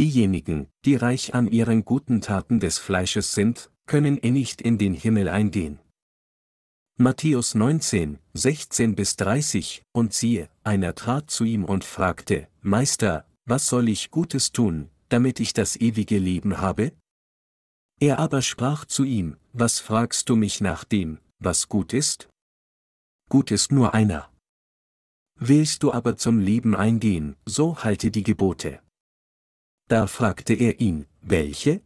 Diejenigen, die reich an ihren guten Taten des Fleisches sind, können eh nicht in den Himmel eingehen. Matthäus 19, 16 bis 30, und siehe, einer trat zu ihm und fragte, Meister, was soll ich Gutes tun, damit ich das ewige Leben habe? Er aber sprach zu ihm, Was fragst du mich nach dem, was gut ist? Gut ist nur einer. Willst du aber zum Leben eingehen, so halte die Gebote. Da fragte er ihn, welche?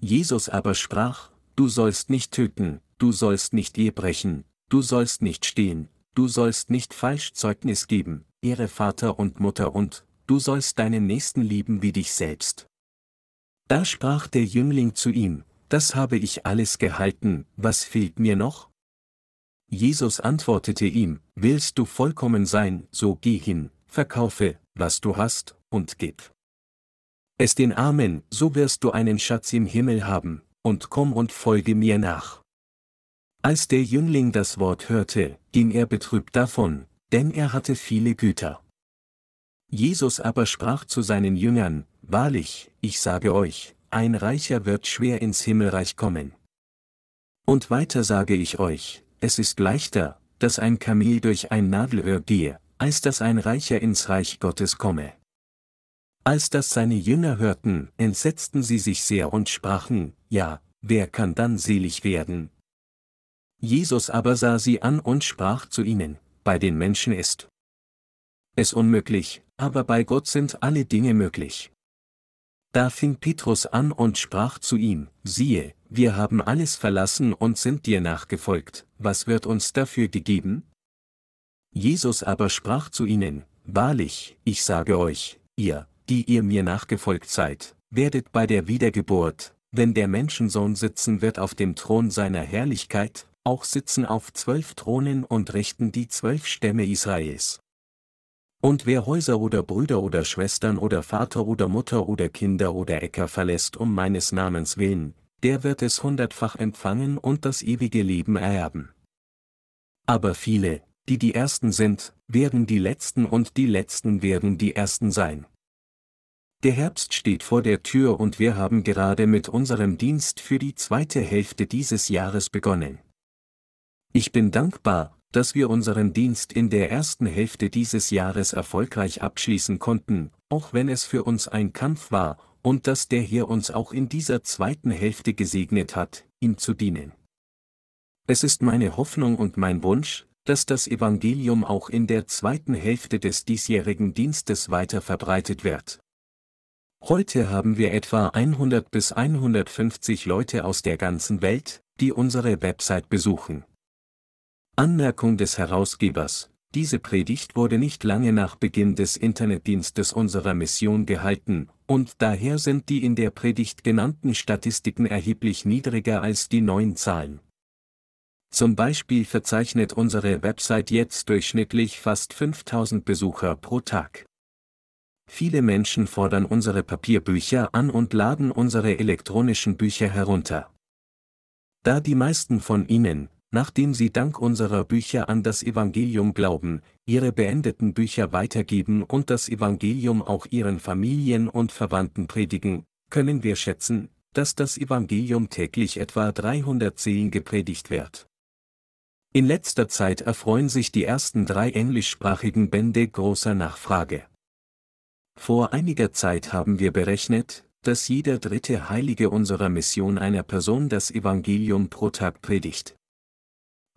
Jesus aber sprach, Du sollst nicht töten, du sollst nicht Ehe brechen, du sollst nicht stehen, du sollst nicht falsch Zeugnis geben, ehre Vater und Mutter und, du sollst deinen Nächsten lieben wie dich selbst. Da sprach der Jüngling zu ihm, das habe ich alles gehalten, was fehlt mir noch? Jesus antwortete ihm, willst du vollkommen sein, so geh hin, verkaufe, was du hast, und gib. Es den Armen, so wirst du einen Schatz im Himmel haben, und komm und folge mir nach. Als der Jüngling das Wort hörte, ging er betrübt davon, denn er hatte viele Güter. Jesus aber sprach zu seinen Jüngern, Wahrlich, ich sage euch, ein Reicher wird schwer ins Himmelreich kommen. Und weiter sage ich euch, es ist leichter, dass ein Kamel durch ein Nadelöhr gehe, als dass ein Reicher ins Reich Gottes komme. Als das seine Jünger hörten, entsetzten sie sich sehr und sprachen, Ja, wer kann dann selig werden, Jesus aber sah sie an und sprach zu ihnen, bei den Menschen ist es unmöglich, aber bei Gott sind alle Dinge möglich. Da fing Petrus an und sprach zu ihm, siehe, wir haben alles verlassen und sind dir nachgefolgt, was wird uns dafür gegeben? Jesus aber sprach zu ihnen, Wahrlich, ich sage euch, ihr, die ihr mir nachgefolgt seid, werdet bei der Wiedergeburt, wenn der Menschensohn sitzen wird auf dem Thron seiner Herrlichkeit, auch sitzen auf zwölf Thronen und richten die zwölf Stämme Israels. Und wer Häuser oder Brüder oder Schwestern oder Vater oder Mutter oder Kinder oder Äcker verlässt um meines Namens willen, der wird es hundertfach empfangen und das ewige Leben ererben. Aber viele, die die Ersten sind, werden die Letzten und die Letzten werden die Ersten sein. Der Herbst steht vor der Tür und wir haben gerade mit unserem Dienst für die zweite Hälfte dieses Jahres begonnen. Ich bin dankbar, dass wir unseren Dienst in der ersten Hälfte dieses Jahres erfolgreich abschließen konnten, auch wenn es für uns ein Kampf war, und dass der Herr uns auch in dieser zweiten Hälfte gesegnet hat, ihm zu dienen. Es ist meine Hoffnung und mein Wunsch, dass das Evangelium auch in der zweiten Hälfte des diesjährigen Dienstes weiter verbreitet wird. Heute haben wir etwa 100 bis 150 Leute aus der ganzen Welt, die unsere Website besuchen. Anmerkung des Herausgebers diese Predigt wurde nicht lange nach Beginn des Internetdienstes unserer Mission gehalten, und daher sind die in der Predigt genannten Statistiken erheblich niedriger als die neuen Zahlen. Zum Beispiel verzeichnet unsere Website jetzt durchschnittlich fast 5000 Besucher pro Tag. Viele Menschen fordern unsere Papierbücher an und laden unsere elektronischen Bücher herunter. Da die meisten von ihnen, nachdem sie dank unserer Bücher an das Evangelium glauben, ihre beendeten Bücher weitergeben und das Evangelium auch ihren Familien und Verwandten predigen, können wir schätzen, dass das Evangelium täglich etwa 300 Seelen gepredigt wird. In letzter Zeit erfreuen sich die ersten drei englischsprachigen Bände großer Nachfrage. Vor einiger Zeit haben wir berechnet, dass jeder dritte Heilige unserer Mission einer Person das Evangelium pro Tag predigt.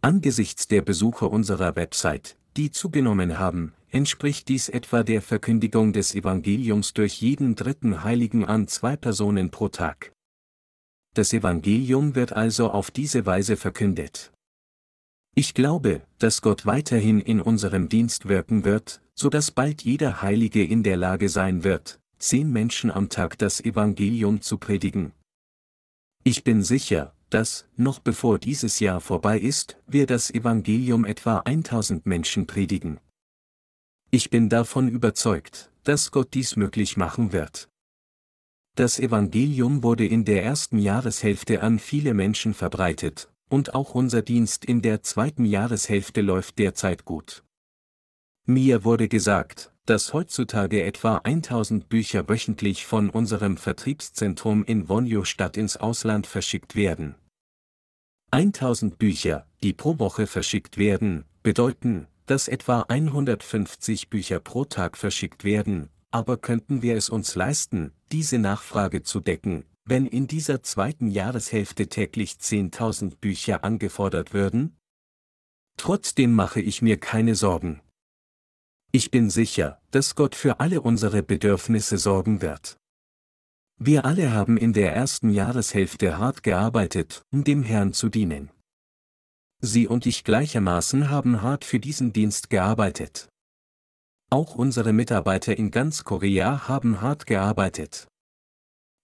Angesichts der Besucher unserer Website, die zugenommen haben, entspricht dies etwa der Verkündigung des Evangeliums durch jeden dritten Heiligen an zwei Personen pro Tag. Das Evangelium wird also auf diese Weise verkündet. Ich glaube, dass Gott weiterhin in unserem Dienst wirken wird, so dass bald jeder Heilige in der Lage sein wird, zehn Menschen am Tag das Evangelium zu predigen. Ich bin sicher, dass, noch bevor dieses Jahr vorbei ist, wir das Evangelium etwa 1000 Menschen predigen. Ich bin davon überzeugt, dass Gott dies möglich machen wird. Das Evangelium wurde in der ersten Jahreshälfte an viele Menschen verbreitet, und auch unser Dienst in der zweiten Jahreshälfte läuft derzeit gut. Mir wurde gesagt, dass heutzutage etwa 1000 Bücher wöchentlich von unserem Vertriebszentrum in Vonjo-Stadt ins Ausland verschickt werden. 1000 Bücher, die pro Woche verschickt werden, bedeuten, dass etwa 150 Bücher pro Tag verschickt werden, aber könnten wir es uns leisten, diese Nachfrage zu decken, wenn in dieser zweiten Jahreshälfte täglich 10.000 Bücher angefordert würden? Trotzdem mache ich mir keine Sorgen. Ich bin sicher, dass Gott für alle unsere Bedürfnisse sorgen wird. Wir alle haben in der ersten Jahreshälfte hart gearbeitet, um dem Herrn zu dienen. Sie und ich gleichermaßen haben hart für diesen Dienst gearbeitet. Auch unsere Mitarbeiter in ganz Korea haben hart gearbeitet.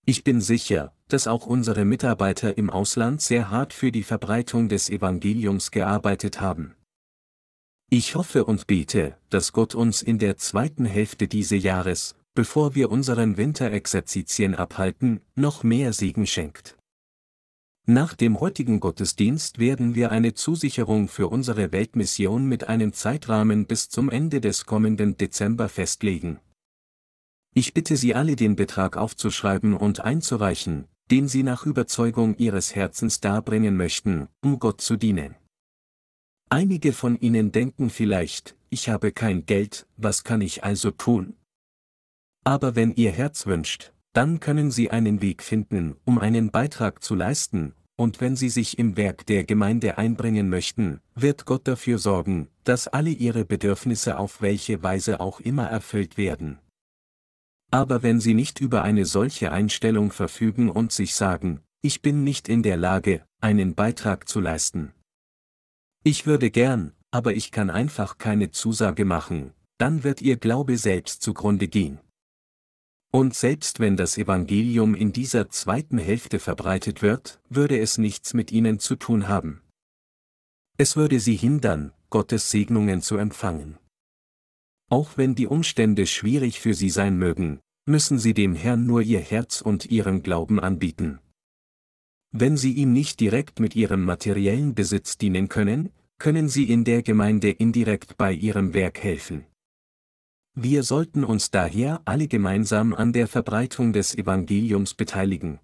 Ich bin sicher, dass auch unsere Mitarbeiter im Ausland sehr hart für die Verbreitung des Evangeliums gearbeitet haben. Ich hoffe und bete, dass Gott uns in der zweiten Hälfte dieses Jahres, bevor wir unseren Winterexerzitien abhalten, noch mehr Segen schenkt. Nach dem heutigen Gottesdienst werden wir eine Zusicherung für unsere Weltmission mit einem Zeitrahmen bis zum Ende des kommenden Dezember festlegen. Ich bitte Sie alle den Betrag aufzuschreiben und einzureichen, den Sie nach Überzeugung Ihres Herzens darbringen möchten, um Gott zu dienen. Einige von Ihnen denken vielleicht, ich habe kein Geld, was kann ich also tun? Aber wenn Ihr Herz wünscht, dann können Sie einen Weg finden, um einen Beitrag zu leisten, und wenn Sie sich im Werk der Gemeinde einbringen möchten, wird Gott dafür sorgen, dass alle Ihre Bedürfnisse auf welche Weise auch immer erfüllt werden. Aber wenn Sie nicht über eine solche Einstellung verfügen und sich sagen, ich bin nicht in der Lage, einen Beitrag zu leisten. Ich würde gern, aber ich kann einfach keine Zusage machen, dann wird Ihr Glaube selbst zugrunde gehen. Und selbst wenn das Evangelium in dieser zweiten Hälfte verbreitet wird, würde es nichts mit ihnen zu tun haben. Es würde sie hindern, Gottes Segnungen zu empfangen. Auch wenn die Umstände schwierig für sie sein mögen, müssen sie dem Herrn nur ihr Herz und ihren Glauben anbieten. Wenn sie ihm nicht direkt mit ihrem materiellen Besitz dienen können, können sie in der Gemeinde indirekt bei ihrem Werk helfen. Wir sollten uns daher alle gemeinsam an der Verbreitung des Evangeliums beteiligen.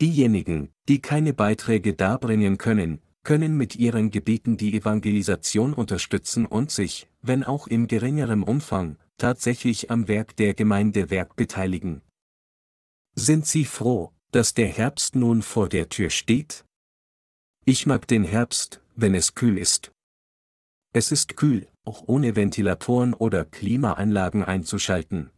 Diejenigen, die keine Beiträge darbringen können, können mit ihren Gebeten die Evangelisation unterstützen und sich, wenn auch in geringerem Umfang, tatsächlich am Werk der Gemeindewerk beteiligen. Sind Sie froh, dass der Herbst nun vor der Tür steht? Ich mag den Herbst, wenn es kühl ist. Es ist kühl, auch ohne Ventilatoren oder Klimaanlagen einzuschalten.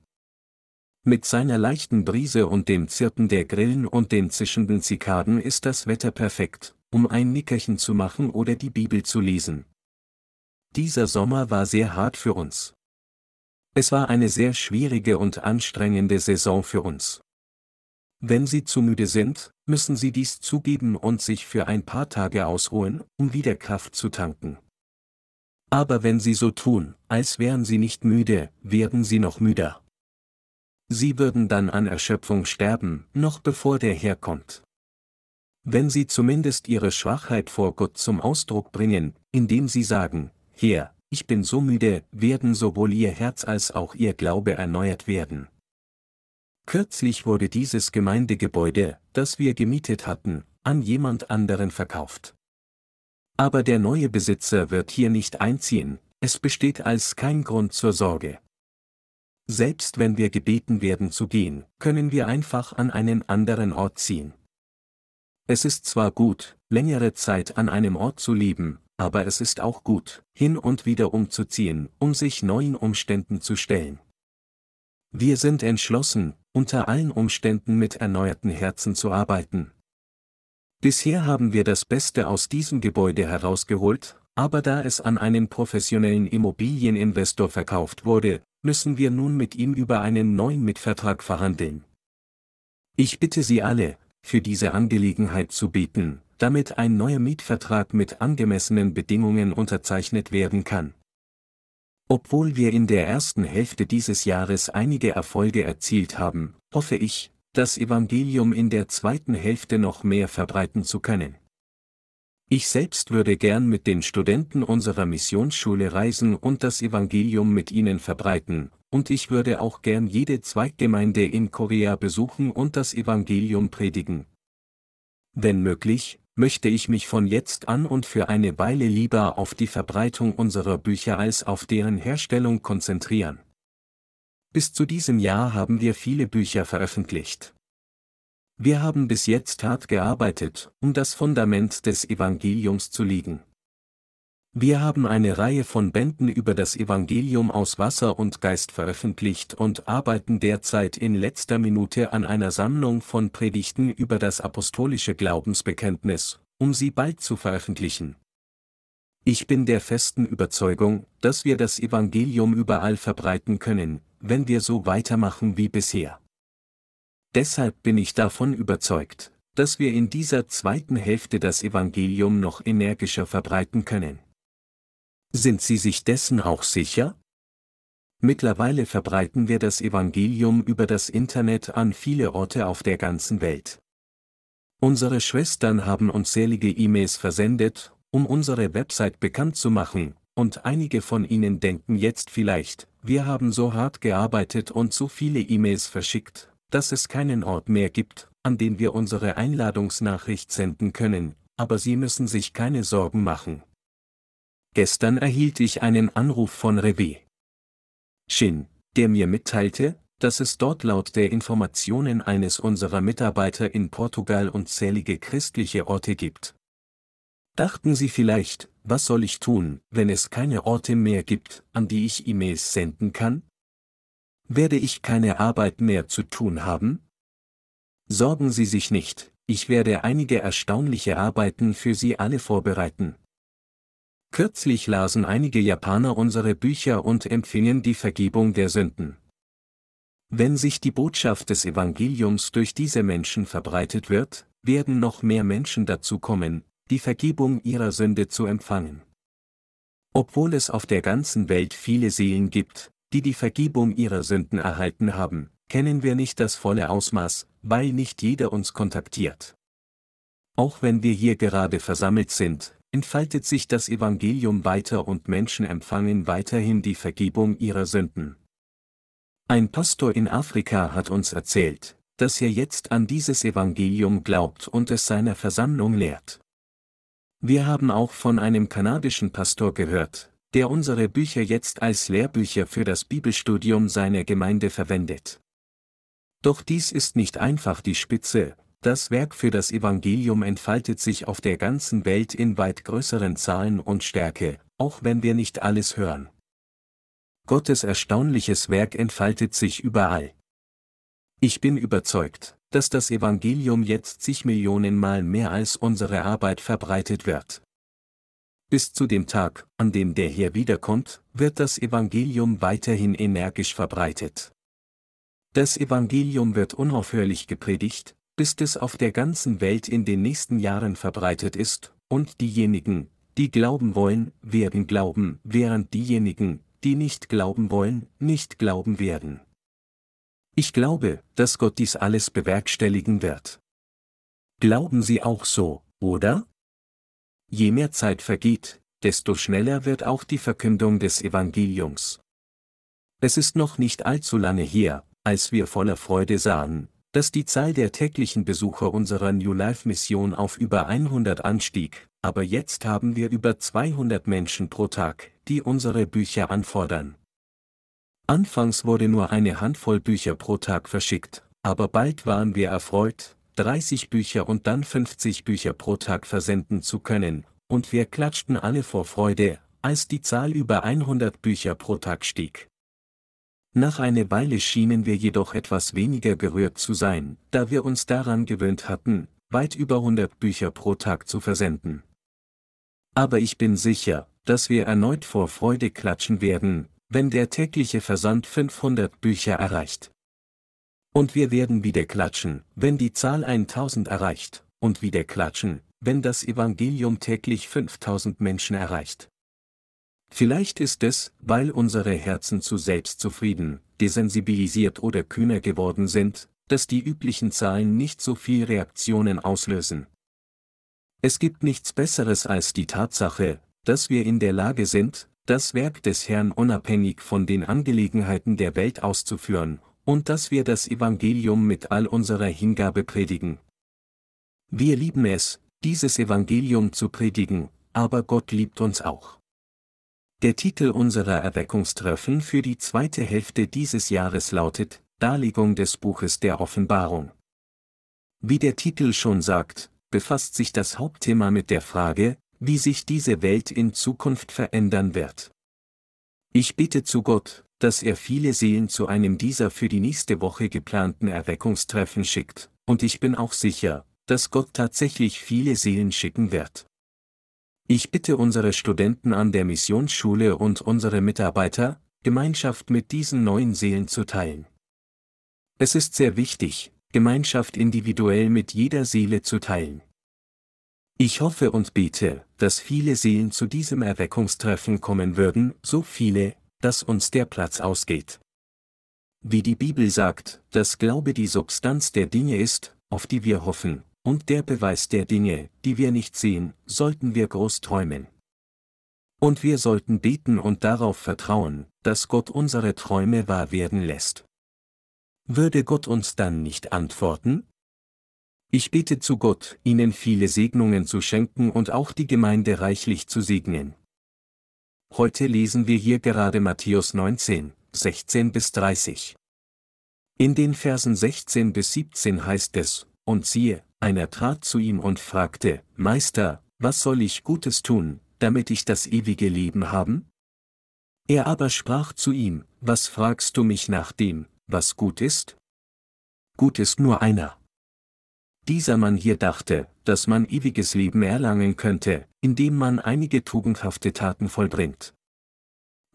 Mit seiner leichten Brise und dem Zirpen der Grillen und den zischenden Zikaden ist das Wetter perfekt, um ein Nickerchen zu machen oder die Bibel zu lesen. Dieser Sommer war sehr hart für uns. Es war eine sehr schwierige und anstrengende Saison für uns. Wenn Sie zu müde sind, müssen Sie dies zugeben und sich für ein paar Tage ausruhen, um wieder Kraft zu tanken. Aber wenn sie so tun, als wären sie nicht müde, werden sie noch müder. Sie würden dann an Erschöpfung sterben, noch bevor der Herr kommt. Wenn sie zumindest ihre Schwachheit vor Gott zum Ausdruck bringen, indem sie sagen, Herr, ich bin so müde, werden sowohl ihr Herz als auch ihr Glaube erneuert werden. Kürzlich wurde dieses Gemeindegebäude, das wir gemietet hatten, an jemand anderen verkauft. Aber der neue Besitzer wird hier nicht einziehen, es besteht als kein Grund zur Sorge. Selbst wenn wir gebeten werden zu gehen, können wir einfach an einen anderen Ort ziehen. Es ist zwar gut, längere Zeit an einem Ort zu leben, aber es ist auch gut, hin und wieder umzuziehen, um sich neuen Umständen zu stellen. Wir sind entschlossen, unter allen Umständen mit erneuerten Herzen zu arbeiten, Bisher haben wir das Beste aus diesem Gebäude herausgeholt, aber da es an einen professionellen Immobilieninvestor verkauft wurde, müssen wir nun mit ihm über einen neuen Mitvertrag verhandeln. Ich bitte Sie alle, für diese Angelegenheit zu beten, damit ein neuer Mietvertrag mit angemessenen Bedingungen unterzeichnet werden kann. Obwohl wir in der ersten Hälfte dieses Jahres einige Erfolge erzielt haben, hoffe ich, das Evangelium in der zweiten Hälfte noch mehr verbreiten zu können. Ich selbst würde gern mit den Studenten unserer Missionsschule reisen und das Evangelium mit ihnen verbreiten, und ich würde auch gern jede Zweiggemeinde in Korea besuchen und das Evangelium predigen. Wenn möglich, möchte ich mich von jetzt an und für eine Weile lieber auf die Verbreitung unserer Bücher als auf deren Herstellung konzentrieren. Bis zu diesem Jahr haben wir viele Bücher veröffentlicht. Wir haben bis jetzt hart gearbeitet, um das Fundament des Evangeliums zu legen. Wir haben eine Reihe von Bänden über das Evangelium aus Wasser und Geist veröffentlicht und arbeiten derzeit in letzter Minute an einer Sammlung von Predigten über das apostolische Glaubensbekenntnis, um sie bald zu veröffentlichen. Ich bin der festen Überzeugung, dass wir das Evangelium überall verbreiten können, wenn wir so weitermachen wie bisher. Deshalb bin ich davon überzeugt, dass wir in dieser zweiten Hälfte das Evangelium noch energischer verbreiten können. Sind Sie sich dessen auch sicher? Mittlerweile verbreiten wir das Evangelium über das Internet an viele Orte auf der ganzen Welt. Unsere Schwestern haben unzählige E-Mails versendet, um unsere Website bekannt zu machen, und einige von Ihnen denken jetzt vielleicht, wir haben so hart gearbeitet und so viele E-Mails verschickt, dass es keinen Ort mehr gibt, an den wir unsere Einladungsnachricht senden können, aber Sie müssen sich keine Sorgen machen. Gestern erhielt ich einen Anruf von Revé Shin, der mir mitteilte, dass es dort laut der Informationen eines unserer Mitarbeiter in Portugal unzählige christliche Orte gibt. Dachten Sie vielleicht, was soll ich tun, wenn es keine Orte mehr gibt, an die ich E-Mails senden kann? Werde ich keine Arbeit mehr zu tun haben? Sorgen Sie sich nicht, ich werde einige erstaunliche Arbeiten für Sie alle vorbereiten. Kürzlich lasen einige Japaner unsere Bücher und empfingen die Vergebung der Sünden. Wenn sich die Botschaft des Evangeliums durch diese Menschen verbreitet wird, werden noch mehr Menschen dazu kommen, die Vergebung ihrer Sünde zu empfangen. Obwohl es auf der ganzen Welt viele Seelen gibt, die die Vergebung ihrer Sünden erhalten haben, kennen wir nicht das volle Ausmaß, weil nicht jeder uns kontaktiert. Auch wenn wir hier gerade versammelt sind, entfaltet sich das Evangelium weiter und Menschen empfangen weiterhin die Vergebung ihrer Sünden. Ein Pastor in Afrika hat uns erzählt, dass er jetzt an dieses Evangelium glaubt und es seiner Versammlung lehrt. Wir haben auch von einem kanadischen Pastor gehört, der unsere Bücher jetzt als Lehrbücher für das Bibelstudium seiner Gemeinde verwendet. Doch dies ist nicht einfach die Spitze, das Werk für das Evangelium entfaltet sich auf der ganzen Welt in weit größeren Zahlen und Stärke, auch wenn wir nicht alles hören. Gottes erstaunliches Werk entfaltet sich überall. Ich bin überzeugt, dass das Evangelium jetzt zig Millionen Mal mehr als unsere Arbeit verbreitet wird. Bis zu dem Tag, an dem der Herr wiederkommt, wird das Evangelium weiterhin energisch verbreitet. Das Evangelium wird unaufhörlich gepredigt, bis es auf der ganzen Welt in den nächsten Jahren verbreitet ist, und diejenigen, die glauben wollen, werden glauben, während diejenigen, die nicht glauben wollen, nicht glauben werden. Ich glaube, dass Gott dies alles bewerkstelligen wird. Glauben Sie auch so, oder? Je mehr Zeit vergeht, desto schneller wird auch die Verkündung des Evangeliums. Es ist noch nicht allzu lange her, als wir voller Freude sahen, dass die Zahl der täglichen Besucher unserer New Life Mission auf über 100 anstieg, aber jetzt haben wir über 200 Menschen pro Tag, die unsere Bücher anfordern. Anfangs wurde nur eine Handvoll Bücher pro Tag verschickt, aber bald waren wir erfreut, 30 Bücher und dann 50 Bücher pro Tag versenden zu können, und wir klatschten alle vor Freude, als die Zahl über 100 Bücher pro Tag stieg. Nach einer Weile schienen wir jedoch etwas weniger gerührt zu sein, da wir uns daran gewöhnt hatten, weit über 100 Bücher pro Tag zu versenden. Aber ich bin sicher, dass wir erneut vor Freude klatschen werden, wenn der tägliche Versand 500 Bücher erreicht. Und wir werden wieder klatschen, wenn die Zahl 1000 erreicht, und wieder klatschen, wenn das Evangelium täglich 5000 Menschen erreicht. Vielleicht ist es, weil unsere Herzen zu selbstzufrieden, desensibilisiert oder kühner geworden sind, dass die üblichen Zahlen nicht so viel Reaktionen auslösen. Es gibt nichts Besseres als die Tatsache, dass wir in der Lage sind, das Werk des Herrn unabhängig von den Angelegenheiten der Welt auszuführen, und dass wir das Evangelium mit all unserer Hingabe predigen. Wir lieben es, dieses Evangelium zu predigen, aber Gott liebt uns auch. Der Titel unserer Erweckungstreffen für die zweite Hälfte dieses Jahres lautet Darlegung des Buches der Offenbarung. Wie der Titel schon sagt, befasst sich das Hauptthema mit der Frage, wie sich diese Welt in Zukunft verändern wird. Ich bitte zu Gott, dass er viele Seelen zu einem dieser für die nächste Woche geplanten Erweckungstreffen schickt, und ich bin auch sicher, dass Gott tatsächlich viele Seelen schicken wird. Ich bitte unsere Studenten an der Missionsschule und unsere Mitarbeiter, Gemeinschaft mit diesen neuen Seelen zu teilen. Es ist sehr wichtig, Gemeinschaft individuell mit jeder Seele zu teilen. Ich hoffe und bete, dass viele Seelen zu diesem Erweckungstreffen kommen würden, so viele, dass uns der Platz ausgeht. Wie die Bibel sagt, dass Glaube die Substanz der Dinge ist, auf die wir hoffen, und der Beweis der Dinge, die wir nicht sehen, sollten wir groß träumen. Und wir sollten beten und darauf vertrauen, dass Gott unsere Träume wahr werden lässt. Würde Gott uns dann nicht antworten? Ich bete zu Gott, Ihnen viele Segnungen zu schenken und auch die Gemeinde reichlich zu segnen. Heute lesen wir hier gerade Matthäus 19, 16 bis 30. In den Versen 16 bis 17 heißt es, und siehe, einer trat zu ihm und fragte, Meister, was soll ich Gutes tun, damit ich das ewige Leben haben? Er aber sprach zu ihm, Was fragst du mich nach dem, was gut ist? Gut ist nur einer. Dieser Mann hier dachte, dass man ewiges Leben erlangen könnte, indem man einige tugendhafte Taten vollbringt.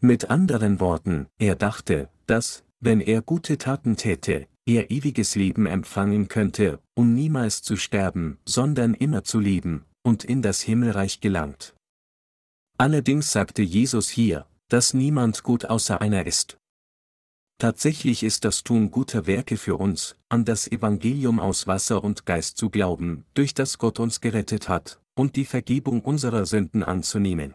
Mit anderen Worten, er dachte, dass, wenn er gute Taten täte, er ewiges Leben empfangen könnte, um niemals zu sterben, sondern immer zu leben, und in das Himmelreich gelangt. Allerdings sagte Jesus hier, dass niemand gut außer einer ist. Tatsächlich ist das Tun guter Werke für uns, an das Evangelium aus Wasser und Geist zu glauben, durch das Gott uns gerettet hat, und die Vergebung unserer Sünden anzunehmen.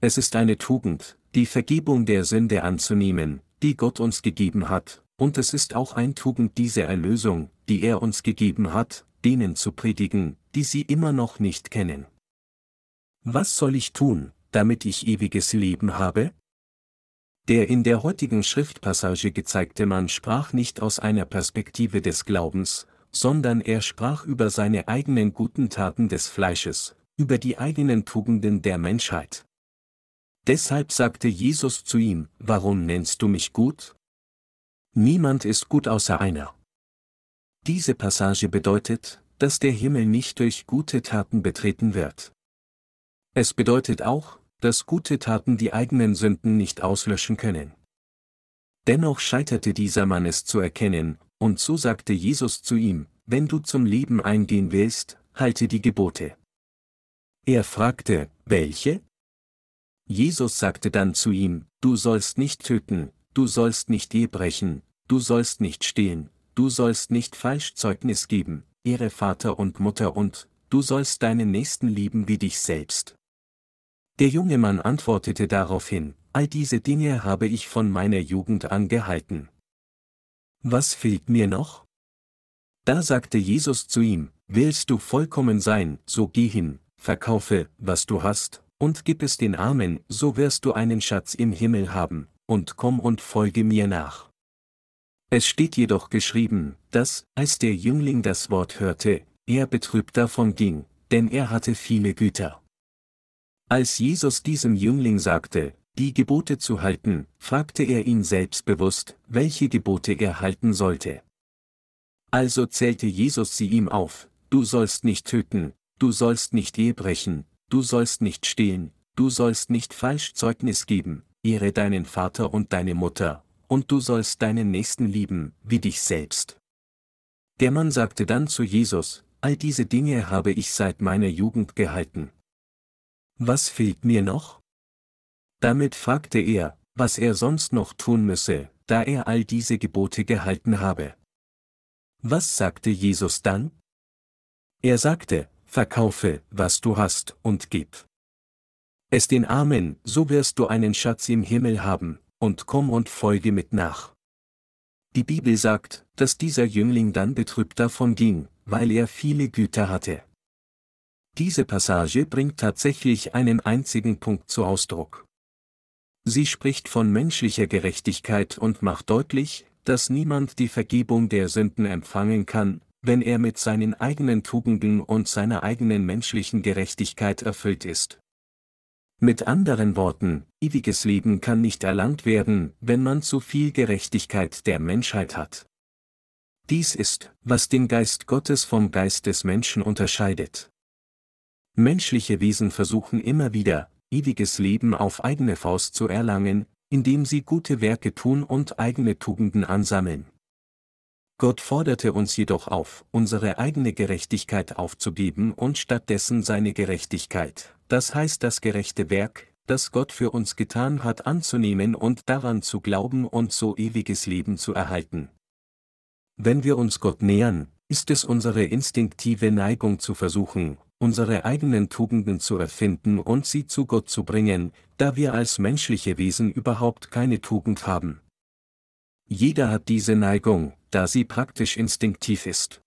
Es ist eine Tugend, die Vergebung der Sünde anzunehmen, die Gott uns gegeben hat, und es ist auch ein Tugend diese Erlösung, die er uns gegeben hat, denen zu predigen, die sie immer noch nicht kennen. Was soll ich tun, damit ich ewiges Leben habe? Der in der heutigen Schriftpassage gezeigte Mann sprach nicht aus einer Perspektive des Glaubens, sondern er sprach über seine eigenen guten Taten des Fleisches, über die eigenen Tugenden der Menschheit. Deshalb sagte Jesus zu ihm, Warum nennst du mich gut? Niemand ist gut außer einer. Diese Passage bedeutet, dass der Himmel nicht durch gute Taten betreten wird. Es bedeutet auch, dass gute Taten die eigenen Sünden nicht auslöschen können. Dennoch scheiterte dieser Mann es zu erkennen, und so sagte Jesus zu ihm, wenn du zum Leben eingehen willst, halte die Gebote. Er fragte, welche? Jesus sagte dann zu ihm, du sollst nicht töten, du sollst nicht Ehe brechen, du sollst nicht stehlen, du sollst nicht falsch Zeugnis geben, ehre Vater und Mutter und, du sollst deinen Nächsten lieben wie dich selbst. Der junge Mann antwortete daraufhin, all diese Dinge habe ich von meiner Jugend an gehalten. Was fehlt mir noch? Da sagte Jesus zu ihm, willst du vollkommen sein, so geh hin, verkaufe, was du hast, und gib es den Armen, so wirst du einen Schatz im Himmel haben, und komm und folge mir nach. Es steht jedoch geschrieben, dass, als der Jüngling das Wort hörte, er betrübt davon ging, denn er hatte viele Güter. Als Jesus diesem Jüngling sagte, die Gebote zu halten, fragte er ihn selbstbewusst, welche Gebote er halten sollte. Also zählte Jesus sie ihm auf, du sollst nicht töten, du sollst nicht Ehe brechen, du sollst nicht stehlen, du sollst nicht falsch Zeugnis geben, ehre deinen Vater und deine Mutter, und du sollst deinen Nächsten lieben, wie dich selbst. Der Mann sagte dann zu Jesus, all diese Dinge habe ich seit meiner Jugend gehalten. Was fehlt mir noch? Damit fragte er, was er sonst noch tun müsse, da er all diese Gebote gehalten habe. Was sagte Jesus dann? Er sagte, verkaufe, was du hast, und gib. Es den Armen, so wirst du einen Schatz im Himmel haben, und komm und folge mit nach. Die Bibel sagt, dass dieser Jüngling dann betrübt davon ging, weil er viele Güter hatte. Diese Passage bringt tatsächlich einen einzigen Punkt zu Ausdruck. Sie spricht von menschlicher Gerechtigkeit und macht deutlich, dass niemand die Vergebung der Sünden empfangen kann, wenn er mit seinen eigenen Tugenden und seiner eigenen menschlichen Gerechtigkeit erfüllt ist. Mit anderen Worten, ewiges Leben kann nicht erlangt werden, wenn man zu viel Gerechtigkeit der Menschheit hat. Dies ist, was den Geist Gottes vom Geist des Menschen unterscheidet. Menschliche Wesen versuchen immer wieder, ewiges Leben auf eigene Faust zu erlangen, indem sie gute Werke tun und eigene Tugenden ansammeln. Gott forderte uns jedoch auf, unsere eigene Gerechtigkeit aufzugeben und stattdessen seine Gerechtigkeit, das heißt das gerechte Werk, das Gott für uns getan hat, anzunehmen und daran zu glauben und so ewiges Leben zu erhalten. Wenn wir uns Gott nähern, ist es unsere instinktive Neigung zu versuchen, unsere eigenen Tugenden zu erfinden und sie zu Gott zu bringen, da wir als menschliche Wesen überhaupt keine Tugend haben. Jeder hat diese Neigung, da sie praktisch instinktiv ist.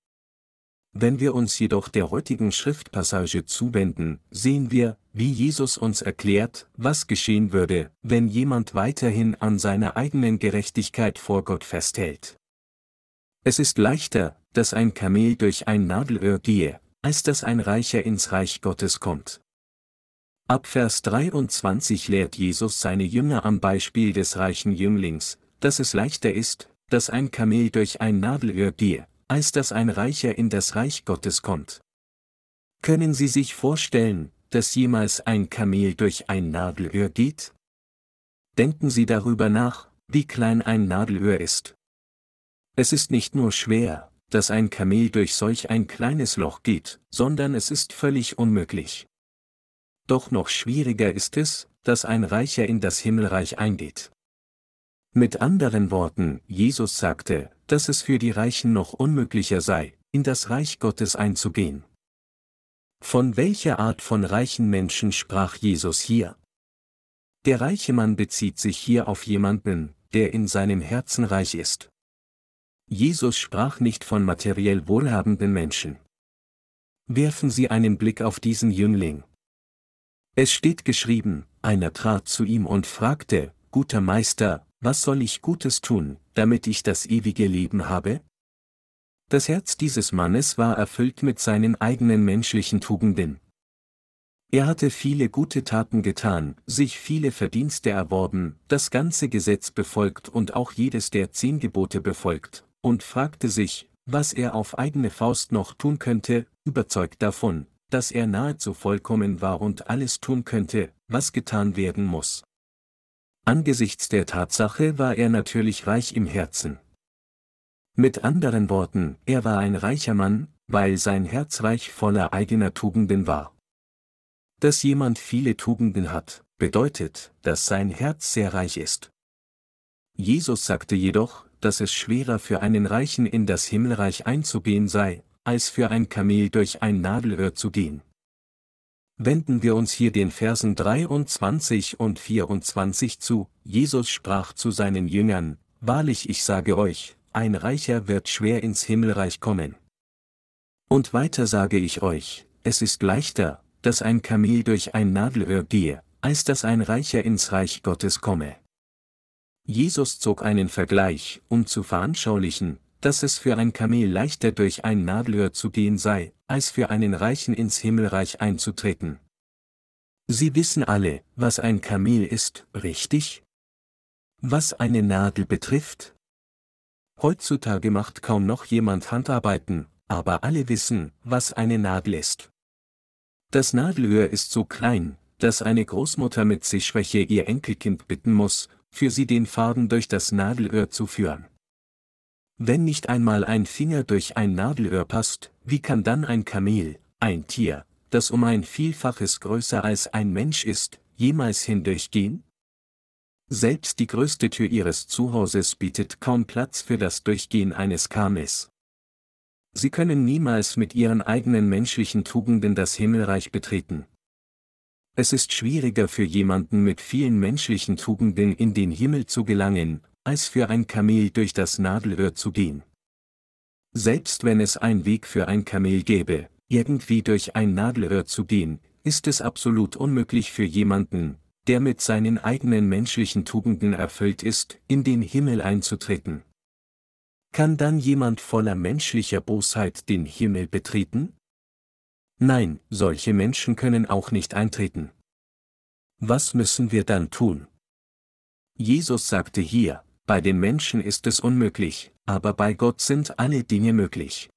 Wenn wir uns jedoch der heutigen Schriftpassage zuwenden, sehen wir, wie Jesus uns erklärt, was geschehen würde, wenn jemand weiterhin an seiner eigenen Gerechtigkeit vor Gott festhält. Es ist leichter, dass ein Kamel durch ein Nadelöhr gehe, als dass ein Reicher ins Reich Gottes kommt. Ab Vers 23 lehrt Jesus seine Jünger am Beispiel des reichen Jünglings, dass es leichter ist, dass ein Kamel durch ein Nadelöhr gehe, als dass ein Reicher in das Reich Gottes kommt. Können Sie sich vorstellen, dass jemals ein Kamel durch ein Nadelöhr geht? Denken Sie darüber nach, wie klein ein Nadelöhr ist. Es ist nicht nur schwer, dass ein Kamel durch solch ein kleines Loch geht, sondern es ist völlig unmöglich. Doch noch schwieriger ist es, dass ein Reicher in das Himmelreich eingeht. Mit anderen Worten, Jesus sagte, dass es für die Reichen noch unmöglicher sei, in das Reich Gottes einzugehen. Von welcher Art von reichen Menschen sprach Jesus hier? Der reiche Mann bezieht sich hier auf jemanden, der in seinem Herzen reich ist. Jesus sprach nicht von materiell wohlhabenden Menschen. Werfen Sie einen Blick auf diesen Jüngling. Es steht geschrieben, einer trat zu ihm und fragte, Guter Meister, was soll ich Gutes tun, damit ich das ewige Leben habe? Das Herz dieses Mannes war erfüllt mit seinen eigenen menschlichen Tugenden. Er hatte viele gute Taten getan, sich viele Verdienste erworben, das ganze Gesetz befolgt und auch jedes der zehn Gebote befolgt, und fragte sich, was er auf eigene Faust noch tun könnte, überzeugt davon, dass er nahezu vollkommen war und alles tun könnte, was getan werden muss. Angesichts der Tatsache war er natürlich reich im Herzen. Mit anderen Worten, er war ein reicher Mann, weil sein Herz reich voller eigener Tugenden war. Dass jemand viele Tugenden hat, bedeutet, dass sein Herz sehr reich ist. Jesus sagte jedoch, dass es schwerer für einen Reichen in das Himmelreich einzugehen sei, als für ein Kamel durch ein Nadelöhr zu gehen. Wenden wir uns hier den Versen 23 und 24 zu, Jesus sprach zu seinen Jüngern, Wahrlich ich sage euch, ein Reicher wird schwer ins Himmelreich kommen. Und weiter sage ich euch, es ist leichter, dass ein Kamel durch ein Nadelöhr gehe, als dass ein Reicher ins Reich Gottes komme. Jesus zog einen Vergleich, um zu veranschaulichen, dass es für ein Kamel leichter durch ein Nadelöhr zu gehen sei, als für einen Reichen ins Himmelreich einzutreten. Sie wissen alle, was ein Kamel ist, richtig? Was eine Nadel betrifft? Heutzutage macht kaum noch jemand Handarbeiten, aber alle wissen, was eine Nadel ist. Das Nadelöhr ist so klein, dass eine Großmutter mit Sehschwäche ihr Enkelkind bitten muss, für sie den Faden durch das Nadelöhr zu führen. Wenn nicht einmal ein Finger durch ein Nadelöhr passt, wie kann dann ein Kamel, ein Tier, das um ein Vielfaches größer als ein Mensch ist, jemals hindurchgehen? Selbst die größte Tür ihres Zuhauses bietet kaum Platz für das Durchgehen eines Kamels. Sie können niemals mit ihren eigenen menschlichen Tugenden das Himmelreich betreten. Es ist schwieriger für jemanden mit vielen menschlichen Tugenden in den Himmel zu gelangen, als für ein Kamel durch das Nadelöhr zu gehen. Selbst wenn es ein Weg für ein Kamel gäbe, irgendwie durch ein Nadelöhr zu gehen, ist es absolut unmöglich für jemanden, der mit seinen eigenen menschlichen Tugenden erfüllt ist, in den Himmel einzutreten. Kann dann jemand voller menschlicher Bosheit den Himmel betreten? Nein, solche Menschen können auch nicht eintreten. Was müssen wir dann tun? Jesus sagte hier, bei den Menschen ist es unmöglich, aber bei Gott sind alle Dinge möglich.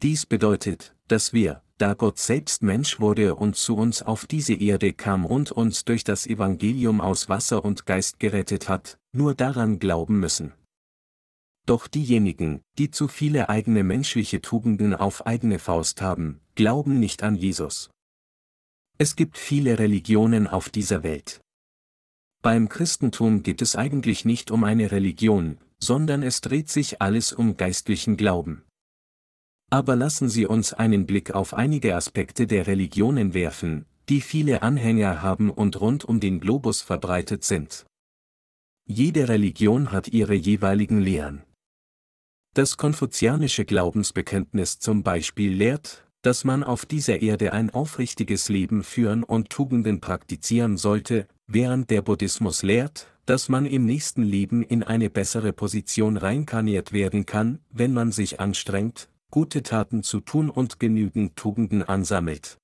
Dies bedeutet, dass wir, da Gott selbst Mensch wurde und zu uns auf diese Erde kam und uns durch das Evangelium aus Wasser und Geist gerettet hat, nur daran glauben müssen. Doch diejenigen, die zu viele eigene menschliche Tugenden auf eigene Faust haben, glauben nicht an Jesus. Es gibt viele Religionen auf dieser Welt. Beim Christentum geht es eigentlich nicht um eine Religion, sondern es dreht sich alles um geistlichen Glauben. Aber lassen Sie uns einen Blick auf einige Aspekte der Religionen werfen, die viele Anhänger haben und rund um den Globus verbreitet sind. Jede Religion hat ihre jeweiligen Lehren. Das konfuzianische Glaubensbekenntnis zum Beispiel lehrt, dass man auf dieser Erde ein aufrichtiges Leben führen und Tugenden praktizieren sollte, während der Buddhismus lehrt, dass man im nächsten Leben in eine bessere Position reinkarniert werden kann, wenn man sich anstrengt, gute Taten zu tun und genügend Tugenden ansammelt.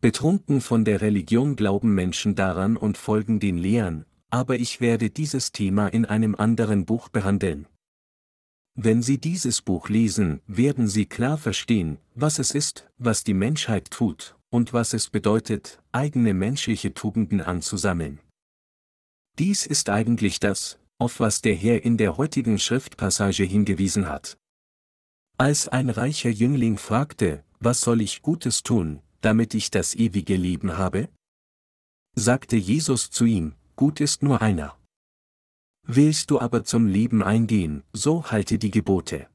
Betrunken von der Religion glauben Menschen daran und folgen den Lehren, aber ich werde dieses Thema in einem anderen Buch behandeln. Wenn Sie dieses Buch lesen, werden Sie klar verstehen, was es ist, was die Menschheit tut, und was es bedeutet, eigene menschliche Tugenden anzusammeln. Dies ist eigentlich das, auf was der Herr in der heutigen Schriftpassage hingewiesen hat. Als ein reicher Jüngling fragte, was soll ich Gutes tun, damit ich das ewige Leben habe? sagte Jesus zu ihm, gut ist nur einer. Willst du aber zum Leben eingehen, so halte die Gebote.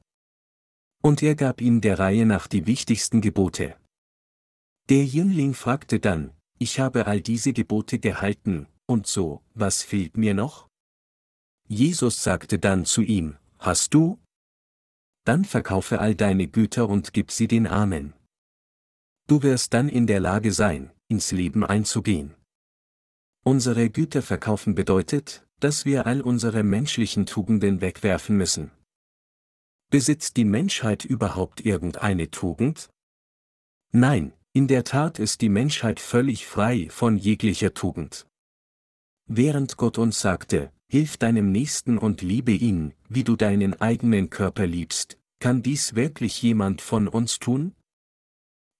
Und er gab ihm der Reihe nach die wichtigsten Gebote. Der Jüngling fragte dann, ich habe all diese Gebote gehalten, und so, was fehlt mir noch? Jesus sagte dann zu ihm, Hast du? Dann verkaufe all deine Güter und gib sie den Armen. Du wirst dann in der Lage sein, ins Leben einzugehen. Unsere Güter verkaufen bedeutet, dass wir all unsere menschlichen Tugenden wegwerfen müssen. Besitzt die Menschheit überhaupt irgendeine Tugend? Nein, in der Tat ist die Menschheit völlig frei von jeglicher Tugend. Während Gott uns sagte, Hilf deinem Nächsten und liebe ihn, wie du deinen eigenen Körper liebst, kann dies wirklich jemand von uns tun?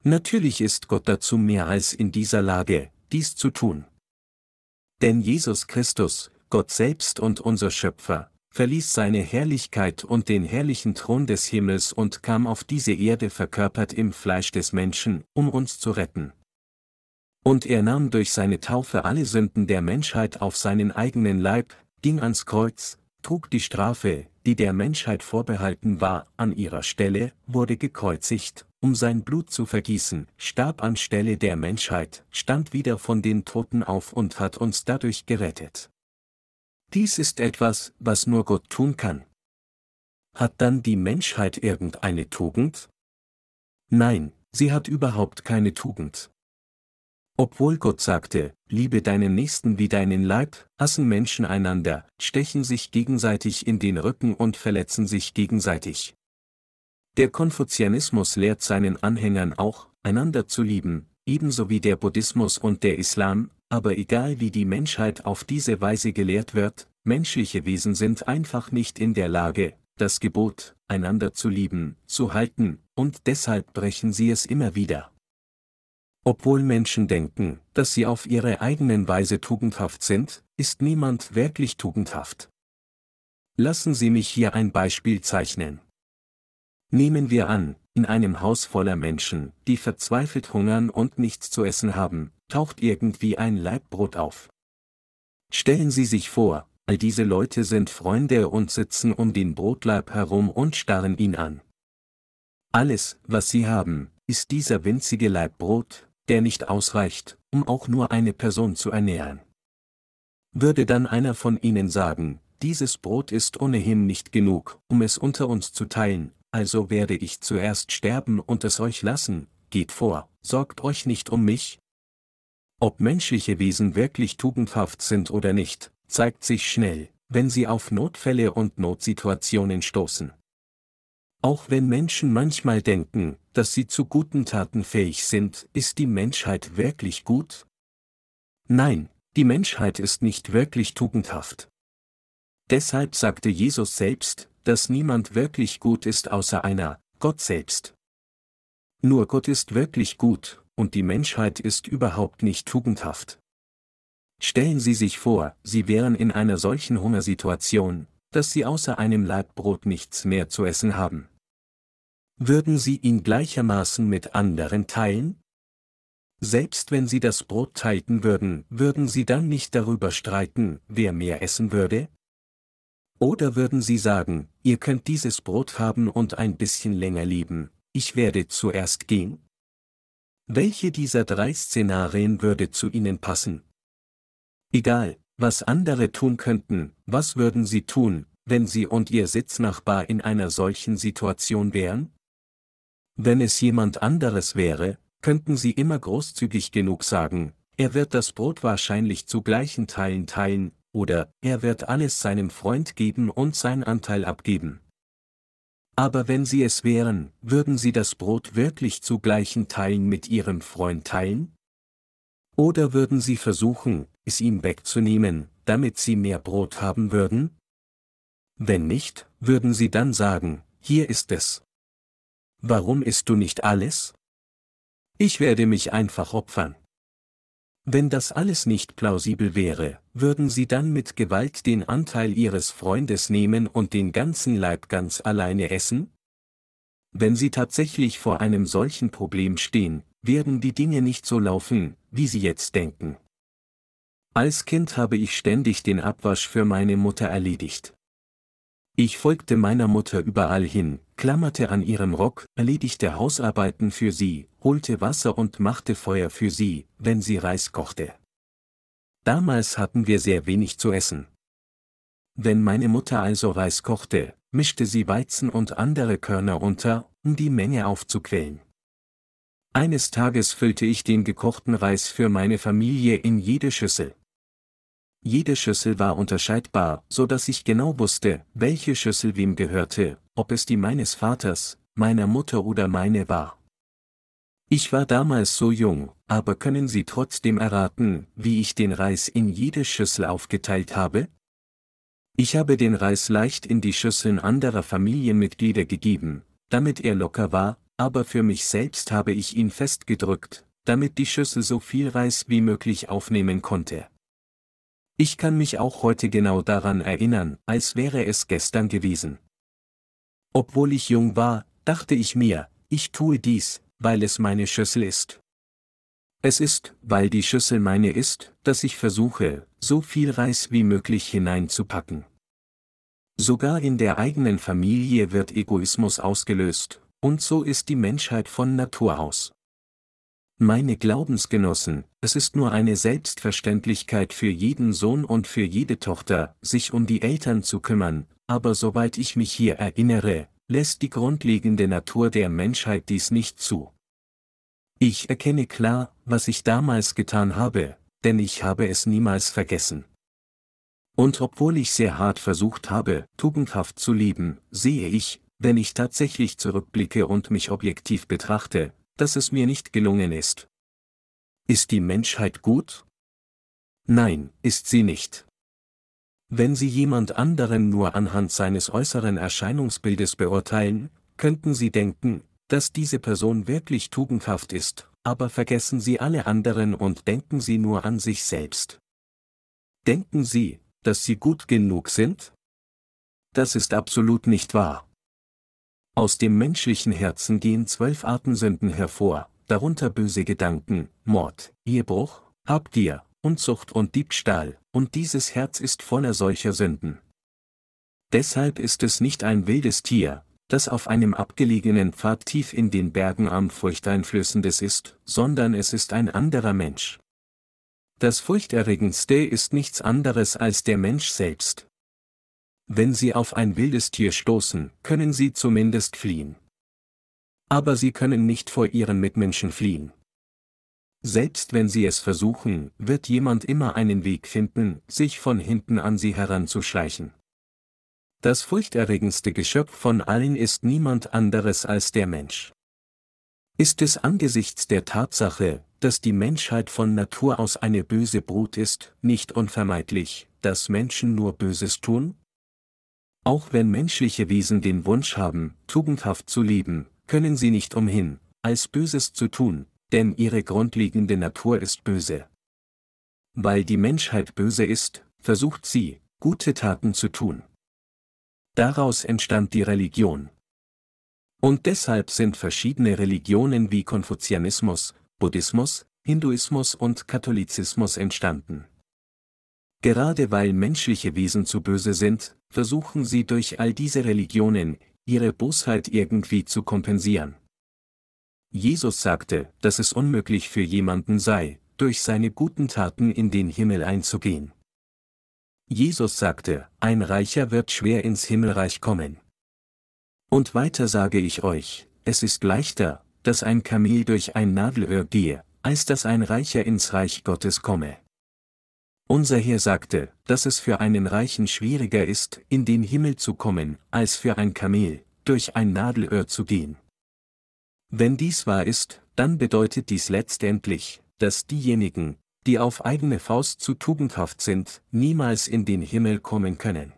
Natürlich ist Gott dazu mehr als in dieser Lage, dies zu tun. Denn Jesus Christus, Gott selbst und unser Schöpfer, verließ seine Herrlichkeit und den herrlichen Thron des Himmels und kam auf diese Erde verkörpert im Fleisch des Menschen, um uns zu retten. Und er nahm durch seine Taufe alle Sünden der Menschheit auf seinen eigenen Leib, ging ans Kreuz, trug die Strafe, die der Menschheit vorbehalten war, an ihrer Stelle, wurde gekreuzigt, um sein Blut zu vergießen, starb anstelle der Menschheit, stand wieder von den Toten auf und hat uns dadurch gerettet. Dies ist etwas, was nur Gott tun kann. Hat dann die Menschheit irgendeine Tugend? Nein, sie hat überhaupt keine Tugend. Obwohl Gott sagte, liebe deinen Nächsten wie deinen Leib, hassen Menschen einander, stechen sich gegenseitig in den Rücken und verletzen sich gegenseitig. Der Konfuzianismus lehrt seinen Anhängern auch, einander zu lieben, ebenso wie der Buddhismus und der Islam, aber egal wie die Menschheit auf diese Weise gelehrt wird, menschliche Wesen sind einfach nicht in der Lage, das Gebot, einander zu lieben, zu halten, und deshalb brechen sie es immer wieder. Obwohl Menschen denken, dass sie auf ihre eigenen Weise tugendhaft sind, ist niemand wirklich tugendhaft. Lassen Sie mich hier ein Beispiel zeichnen. Nehmen wir an, in einem Haus voller Menschen, die verzweifelt hungern und nichts zu essen haben, taucht irgendwie ein Leibbrot auf. Stellen Sie sich vor, all diese Leute sind Freunde und sitzen um den Brotleib herum und starren ihn an. Alles, was sie haben, ist dieser winzige Laib Brot, der nicht ausreicht, um auch nur eine Person zu ernähren. Würde dann einer von ihnen sagen, dieses Brot ist ohnehin nicht genug, um es unter uns zu teilen, also werde ich zuerst sterben und es euch lassen, geht vor, sorgt euch nicht um mich? Ob menschliche Wesen wirklich tugendhaft sind oder nicht, zeigt sich schnell, wenn sie auf Notfälle und Notsituationen stoßen. Auch wenn Menschen manchmal denken, dass sie zu guten Taten fähig sind, ist die Menschheit wirklich gut? Nein, die Menschheit ist nicht wirklich tugendhaft. Deshalb sagte Jesus selbst, dass niemand wirklich gut ist außer einer, Gott selbst. Nur Gott ist wirklich gut, und die Menschheit ist überhaupt nicht tugendhaft. Stellen Sie sich vor, Sie wären in einer solchen Hungersituation, dass Sie außer einem Laib Brot nichts mehr zu essen haben. Würden Sie ihn gleichermaßen mit anderen teilen? Selbst wenn sie das Brot teilten würden, würden sie dann nicht darüber streiten, wer mehr essen würde? Oder würden sie sagen, ihr könnt dieses Brot haben und ein bisschen länger leben, ich werde zuerst gehen? Welche dieser drei Szenarien würde zu ihnen passen? Egal, was andere tun könnten, was würden sie tun, wenn sie und ihr Sitznachbar in einer solchen Situation wären? Wenn es jemand anderes wäre, könnten sie immer großzügig genug sagen, er wird das Brot wahrscheinlich zu gleichen Teilen teilen, oder er wird alles seinem Freund geben und sein Anteil abgeben. Aber wenn sie es wären, würden sie das Brot wirklich zu gleichen Teilen mit ihrem Freund teilen? Oder würden sie versuchen, es ihm wegzunehmen, damit sie mehr Brot haben würden? Wenn nicht, würden sie dann sagen, hier ist es. Warum isst du nicht alles? Ich werde mich einfach opfern. Wenn das alles nicht plausibel wäre, würden sie dann mit Gewalt den Anteil ihres Freundes nehmen und den ganzen Leib ganz alleine essen? Wenn sie tatsächlich vor einem solchen Problem stehen, werden die Dinge nicht so laufen, wie sie jetzt denken. Als Kind habe ich ständig den Abwasch für meine Mutter erledigt. Ich folgte meiner Mutter überall hin, klammerte an ihrem Rock, erledigte Hausarbeiten für sie, holte Wasser und machte Feuer für sie, wenn sie Reis kochte. Damals hatten wir sehr wenig zu essen. Wenn meine Mutter also Reis kochte, mischte sie Weizen und andere Körner unter, um die Menge aufzuquellen. Eines Tages füllte ich den gekochten Reis für meine Familie in jede Schüssel. Jede Schüssel war unterscheidbar, so dass ich genau wusste, welche Schüssel wem gehörte, ob es die meines Vaters, meiner Mutter oder meine war. Ich war damals so jung, aber können Sie trotzdem erraten, wie ich den Reis in jede Schüssel aufgeteilt habe? Ich habe den Reis leicht in die Schüsseln anderer Familienmitglieder gegeben, damit er locker war, aber für mich selbst habe ich ihn festgedrückt, damit die Schüssel so viel Reis wie möglich aufnehmen konnte. Ich kann mich auch heute genau daran erinnern, als wäre es gestern gewesen. Obwohl ich jung war, dachte ich mir, ich tue dies, weil es meine Schüssel ist. Es ist, weil die Schüssel meine ist, dass ich versuche, so viel Reis wie möglich hineinzupacken. Sogar in der eigenen Familie wird Egoismus ausgelöst, und so ist die Menschheit von Natur aus. Meine Glaubensgenossen, es ist nur eine Selbstverständlichkeit für jeden Sohn und für jede Tochter, sich um die Eltern zu kümmern, aber soweit ich mich hier erinnere, lässt die grundlegende Natur der Menschheit dies nicht zu. Ich erkenne klar, was ich damals getan habe, denn ich habe es niemals vergessen. Und obwohl ich sehr hart versucht habe, tugendhaft zu leben, sehe ich, wenn ich tatsächlich zurückblicke und mich objektiv betrachte, dass es mir nicht gelungen ist. Ist die Menschheit gut? Nein, ist sie nicht. Wenn Sie jemand anderen nur anhand seines äußeren Erscheinungsbildes beurteilen, könnten Sie denken, dass diese Person wirklich tugendhaft ist, aber vergessen Sie alle anderen und denken Sie nur an sich selbst. Denken Sie, dass Sie gut genug sind? Das ist absolut nicht wahr. Aus dem menschlichen Herzen gehen zwölf Arten Sünden hervor, darunter böse Gedanken, Mord, Ehebruch, Habgier, Unzucht und Diebstahl, und dieses Herz ist voller solcher Sünden. Deshalb ist es nicht ein wildes Tier, das auf einem abgelegenen Pfad tief in den Bergen am furchteinflößendes ist, sondern es ist ein anderer Mensch. Das furchterregendste ist nichts anderes als der Mensch selbst. Wenn Sie auf ein wildes Tier stoßen, können Sie zumindest fliehen. Aber Sie können nicht vor Ihren Mitmenschen fliehen. Selbst wenn Sie es versuchen, wird jemand immer einen Weg finden, sich von hinten an Sie heranzuschleichen. Das furchterregendste Geschöpf von allen ist niemand anderes als der Mensch. Ist es angesichts der Tatsache, dass die Menschheit von Natur aus eine böse Brut ist, nicht unvermeidlich, dass Menschen nur Böses tun? Auch wenn menschliche Wesen den Wunsch haben, tugendhaft zu leben, können sie nicht umhin, als Böses zu tun, denn ihre grundlegende Natur ist böse. Weil die Menschheit böse ist, versucht sie, gute Taten zu tun. Daraus entstand die Religion. Und deshalb sind verschiedene Religionen wie Konfuzianismus, Buddhismus, Hinduismus und Katholizismus entstanden. Gerade weil menschliche Wesen zu böse sind, versuchen sie durch all diese Religionen, ihre Bosheit irgendwie zu kompensieren. Jesus sagte, dass es unmöglich für jemanden sei, durch seine guten Taten in den Himmel einzugehen. Jesus sagte, ein Reicher wird schwer ins Himmelreich kommen. Und weiter sage ich euch, es ist leichter, dass ein Kamel durch ein Nadelöhr gehe, als dass ein Reicher ins Reich Gottes komme. Unser Herr sagte, dass es für einen Reichen schwieriger ist, in den Himmel zu kommen, als für ein Kamel, durch ein Nadelöhr zu gehen. Wenn dies wahr ist, dann bedeutet dies letztendlich, dass diejenigen, die auf eigene Faust zu tugendhaft sind, niemals in den Himmel kommen können.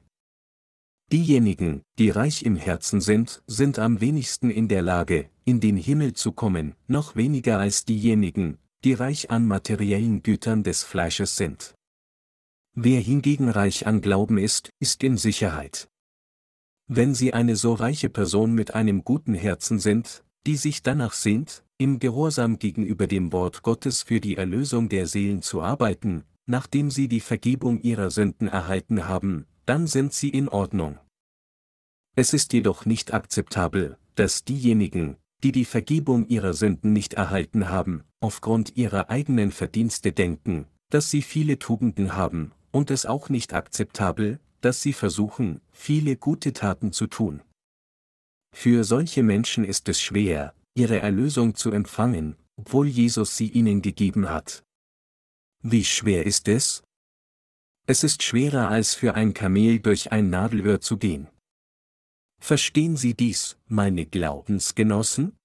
Diejenigen, die reich im Herzen sind, sind am wenigsten in der Lage, in den Himmel zu kommen, noch weniger als diejenigen, die reich an materiellen Gütern des Fleisches sind. Wer hingegen reich an Glauben ist, ist in Sicherheit. Wenn Sie eine so reiche Person mit einem guten Herzen sind, die sich danach sehnt, im Gehorsam gegenüber dem Wort Gottes für die Erlösung der Seelen zu arbeiten, nachdem sie die Vergebung ihrer Sünden erhalten haben, dann sind sie in Ordnung. Es ist jedoch nicht akzeptabel, dass diejenigen, die die Vergebung ihrer Sünden nicht erhalten haben, aufgrund ihrer eigenen Verdienste denken, dass sie viele Tugenden haben, und es auch nicht akzeptabel, dass sie versuchen, viele gute Taten zu tun. Für solche Menschen ist es schwer, ihre Erlösung zu empfangen, obwohl Jesus sie ihnen gegeben hat. Wie schwer ist es? Es ist schwerer als für ein Kamel durch ein Nadelöhr zu gehen. Verstehen Sie dies, meine Glaubensgenossen?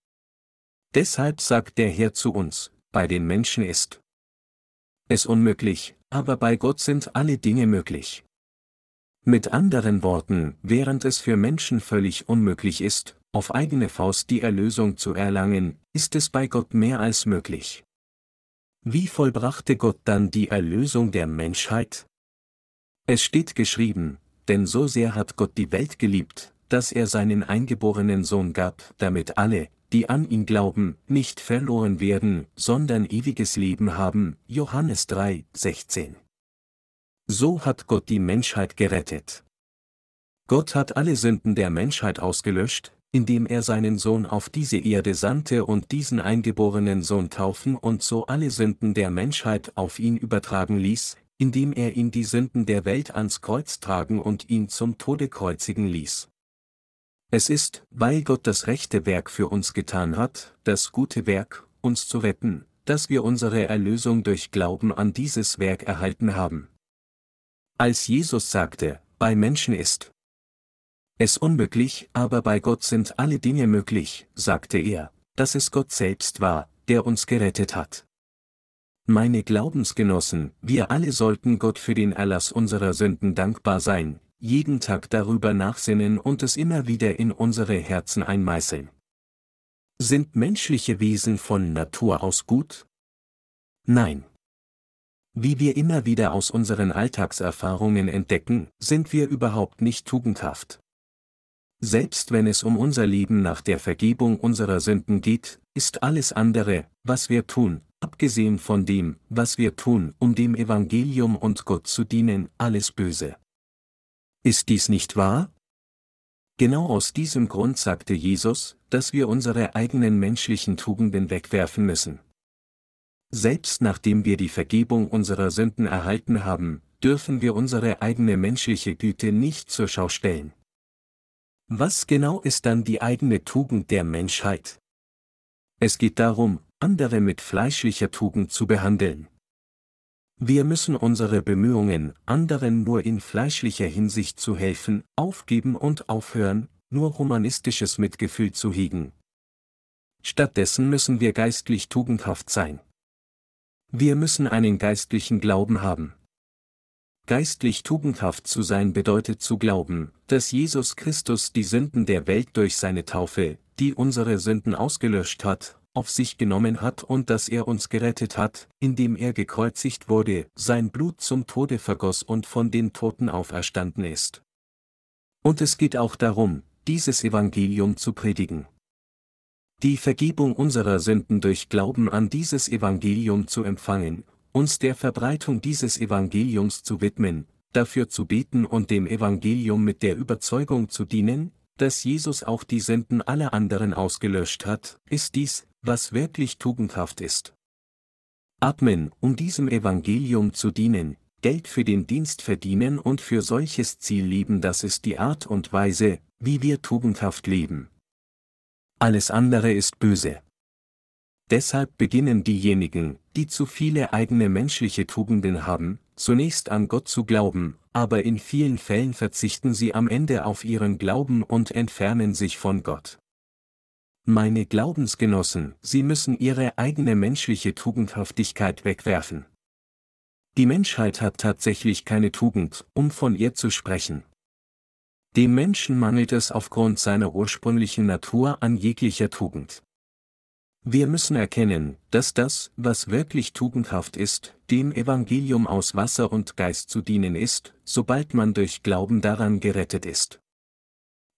Deshalb sagt der Herr zu uns, bei den Menschen ist es unmöglich, aber bei Gott sind alle Dinge möglich. Mit anderen Worten, während es für Menschen völlig unmöglich ist, auf eigene Faust die Erlösung zu erlangen, ist es bei Gott mehr als möglich. Wie vollbrachte Gott dann die Erlösung der Menschheit? Es steht geschrieben, denn so sehr hat Gott die Welt geliebt, dass er seinen eingeborenen Sohn gab, damit alle, die an ihn glauben, nicht verloren werden, sondern ewiges Leben haben. Johannes 3, 16. So hat Gott die Menschheit gerettet. Gott hat alle Sünden der Menschheit ausgelöscht, indem er seinen Sohn auf diese Erde sandte und diesen eingeborenen Sohn taufen und so alle Sünden der Menschheit auf ihn übertragen ließ, indem er ihn die Sünden der Welt ans Kreuz tragen und ihn zum Tode kreuzigen ließ. Es ist, weil Gott das rechte Werk für uns getan hat, das gute Werk, uns zu retten, dass wir unsere Erlösung durch Glauben an dieses Werk erhalten haben. Als Jesus sagte, bei Menschen ist es unmöglich, aber bei Gott sind alle Dinge möglich, sagte er, dass es Gott selbst war, der uns gerettet hat. Meine Glaubensgenossen, wir alle sollten Gott für den Erlass unserer Sünden dankbar sein, jeden Tag darüber nachsinnen und es immer wieder in unsere Herzen einmeißeln. Sind menschliche Wesen von Natur aus gut? Nein. Wie wir immer wieder aus unseren Alltagserfahrungen entdecken, sind wir überhaupt nicht tugendhaft. Selbst wenn es um unser Leben nach der Vergebung unserer Sünden geht, ist alles andere, was wir tun, abgesehen von dem, was wir tun, um dem Evangelium und Gott zu dienen, alles böse. Ist dies nicht wahr? Genau aus diesem Grund sagte Jesus, dass wir unsere eigenen menschlichen Tugenden wegwerfen müssen. Selbst nachdem wir die Vergebung unserer Sünden erhalten haben, dürfen wir unsere eigene menschliche Güte nicht zur Schau stellen. Was genau ist dann die eigene Tugend der Menschheit? Es geht darum, andere mit fleischlicher Tugend zu behandeln. Wir müssen unsere Bemühungen, anderen nur in fleischlicher Hinsicht zu helfen, aufgeben und aufhören, nur humanistisches Mitgefühl zu hegen. Stattdessen müssen wir geistlich tugendhaft sein. Wir müssen einen geistlichen Glauben haben. Geistlich tugendhaft zu sein bedeutet zu glauben, dass Jesus Christus die Sünden der Welt durch seine Taufe, die unsere Sünden ausgelöscht hat, auf sich genommen hat und dass er uns gerettet hat, indem er gekreuzigt wurde, sein Blut zum Tode vergoss und von den Toten auferstanden ist. Und es geht auch darum, dieses Evangelium zu predigen. Die Vergebung unserer Sünden durch Glauben an dieses Evangelium zu empfangen, uns der Verbreitung dieses Evangeliums zu widmen, dafür zu beten und dem Evangelium mit der Überzeugung zu dienen, dass Jesus auch die Sünden aller anderen ausgelöscht hat, ist dies, was wirklich tugendhaft ist. Atmen, um diesem Evangelium zu dienen, Geld für den Dienst verdienen und für solches Ziel leben, das ist die Art und Weise, wie wir tugendhaft leben. Alles andere ist böse. Deshalb beginnen diejenigen, die zu viele eigene menschliche Tugenden haben, zunächst an Gott zu glauben, aber in vielen Fällen verzichten sie am Ende auf ihren Glauben und entfernen sich von Gott. Meine Glaubensgenossen, Sie müssen Ihre eigene menschliche Tugendhaftigkeit wegwerfen. Die Menschheit hat tatsächlich keine Tugend, um von ihr zu sprechen. Dem Menschen mangelt es aufgrund seiner ursprünglichen Natur an jeglicher Tugend. Wir müssen erkennen, dass das, was wirklich tugendhaft ist, dem Evangelium aus Wasser und Geist zu dienen ist, sobald man durch Glauben daran gerettet ist.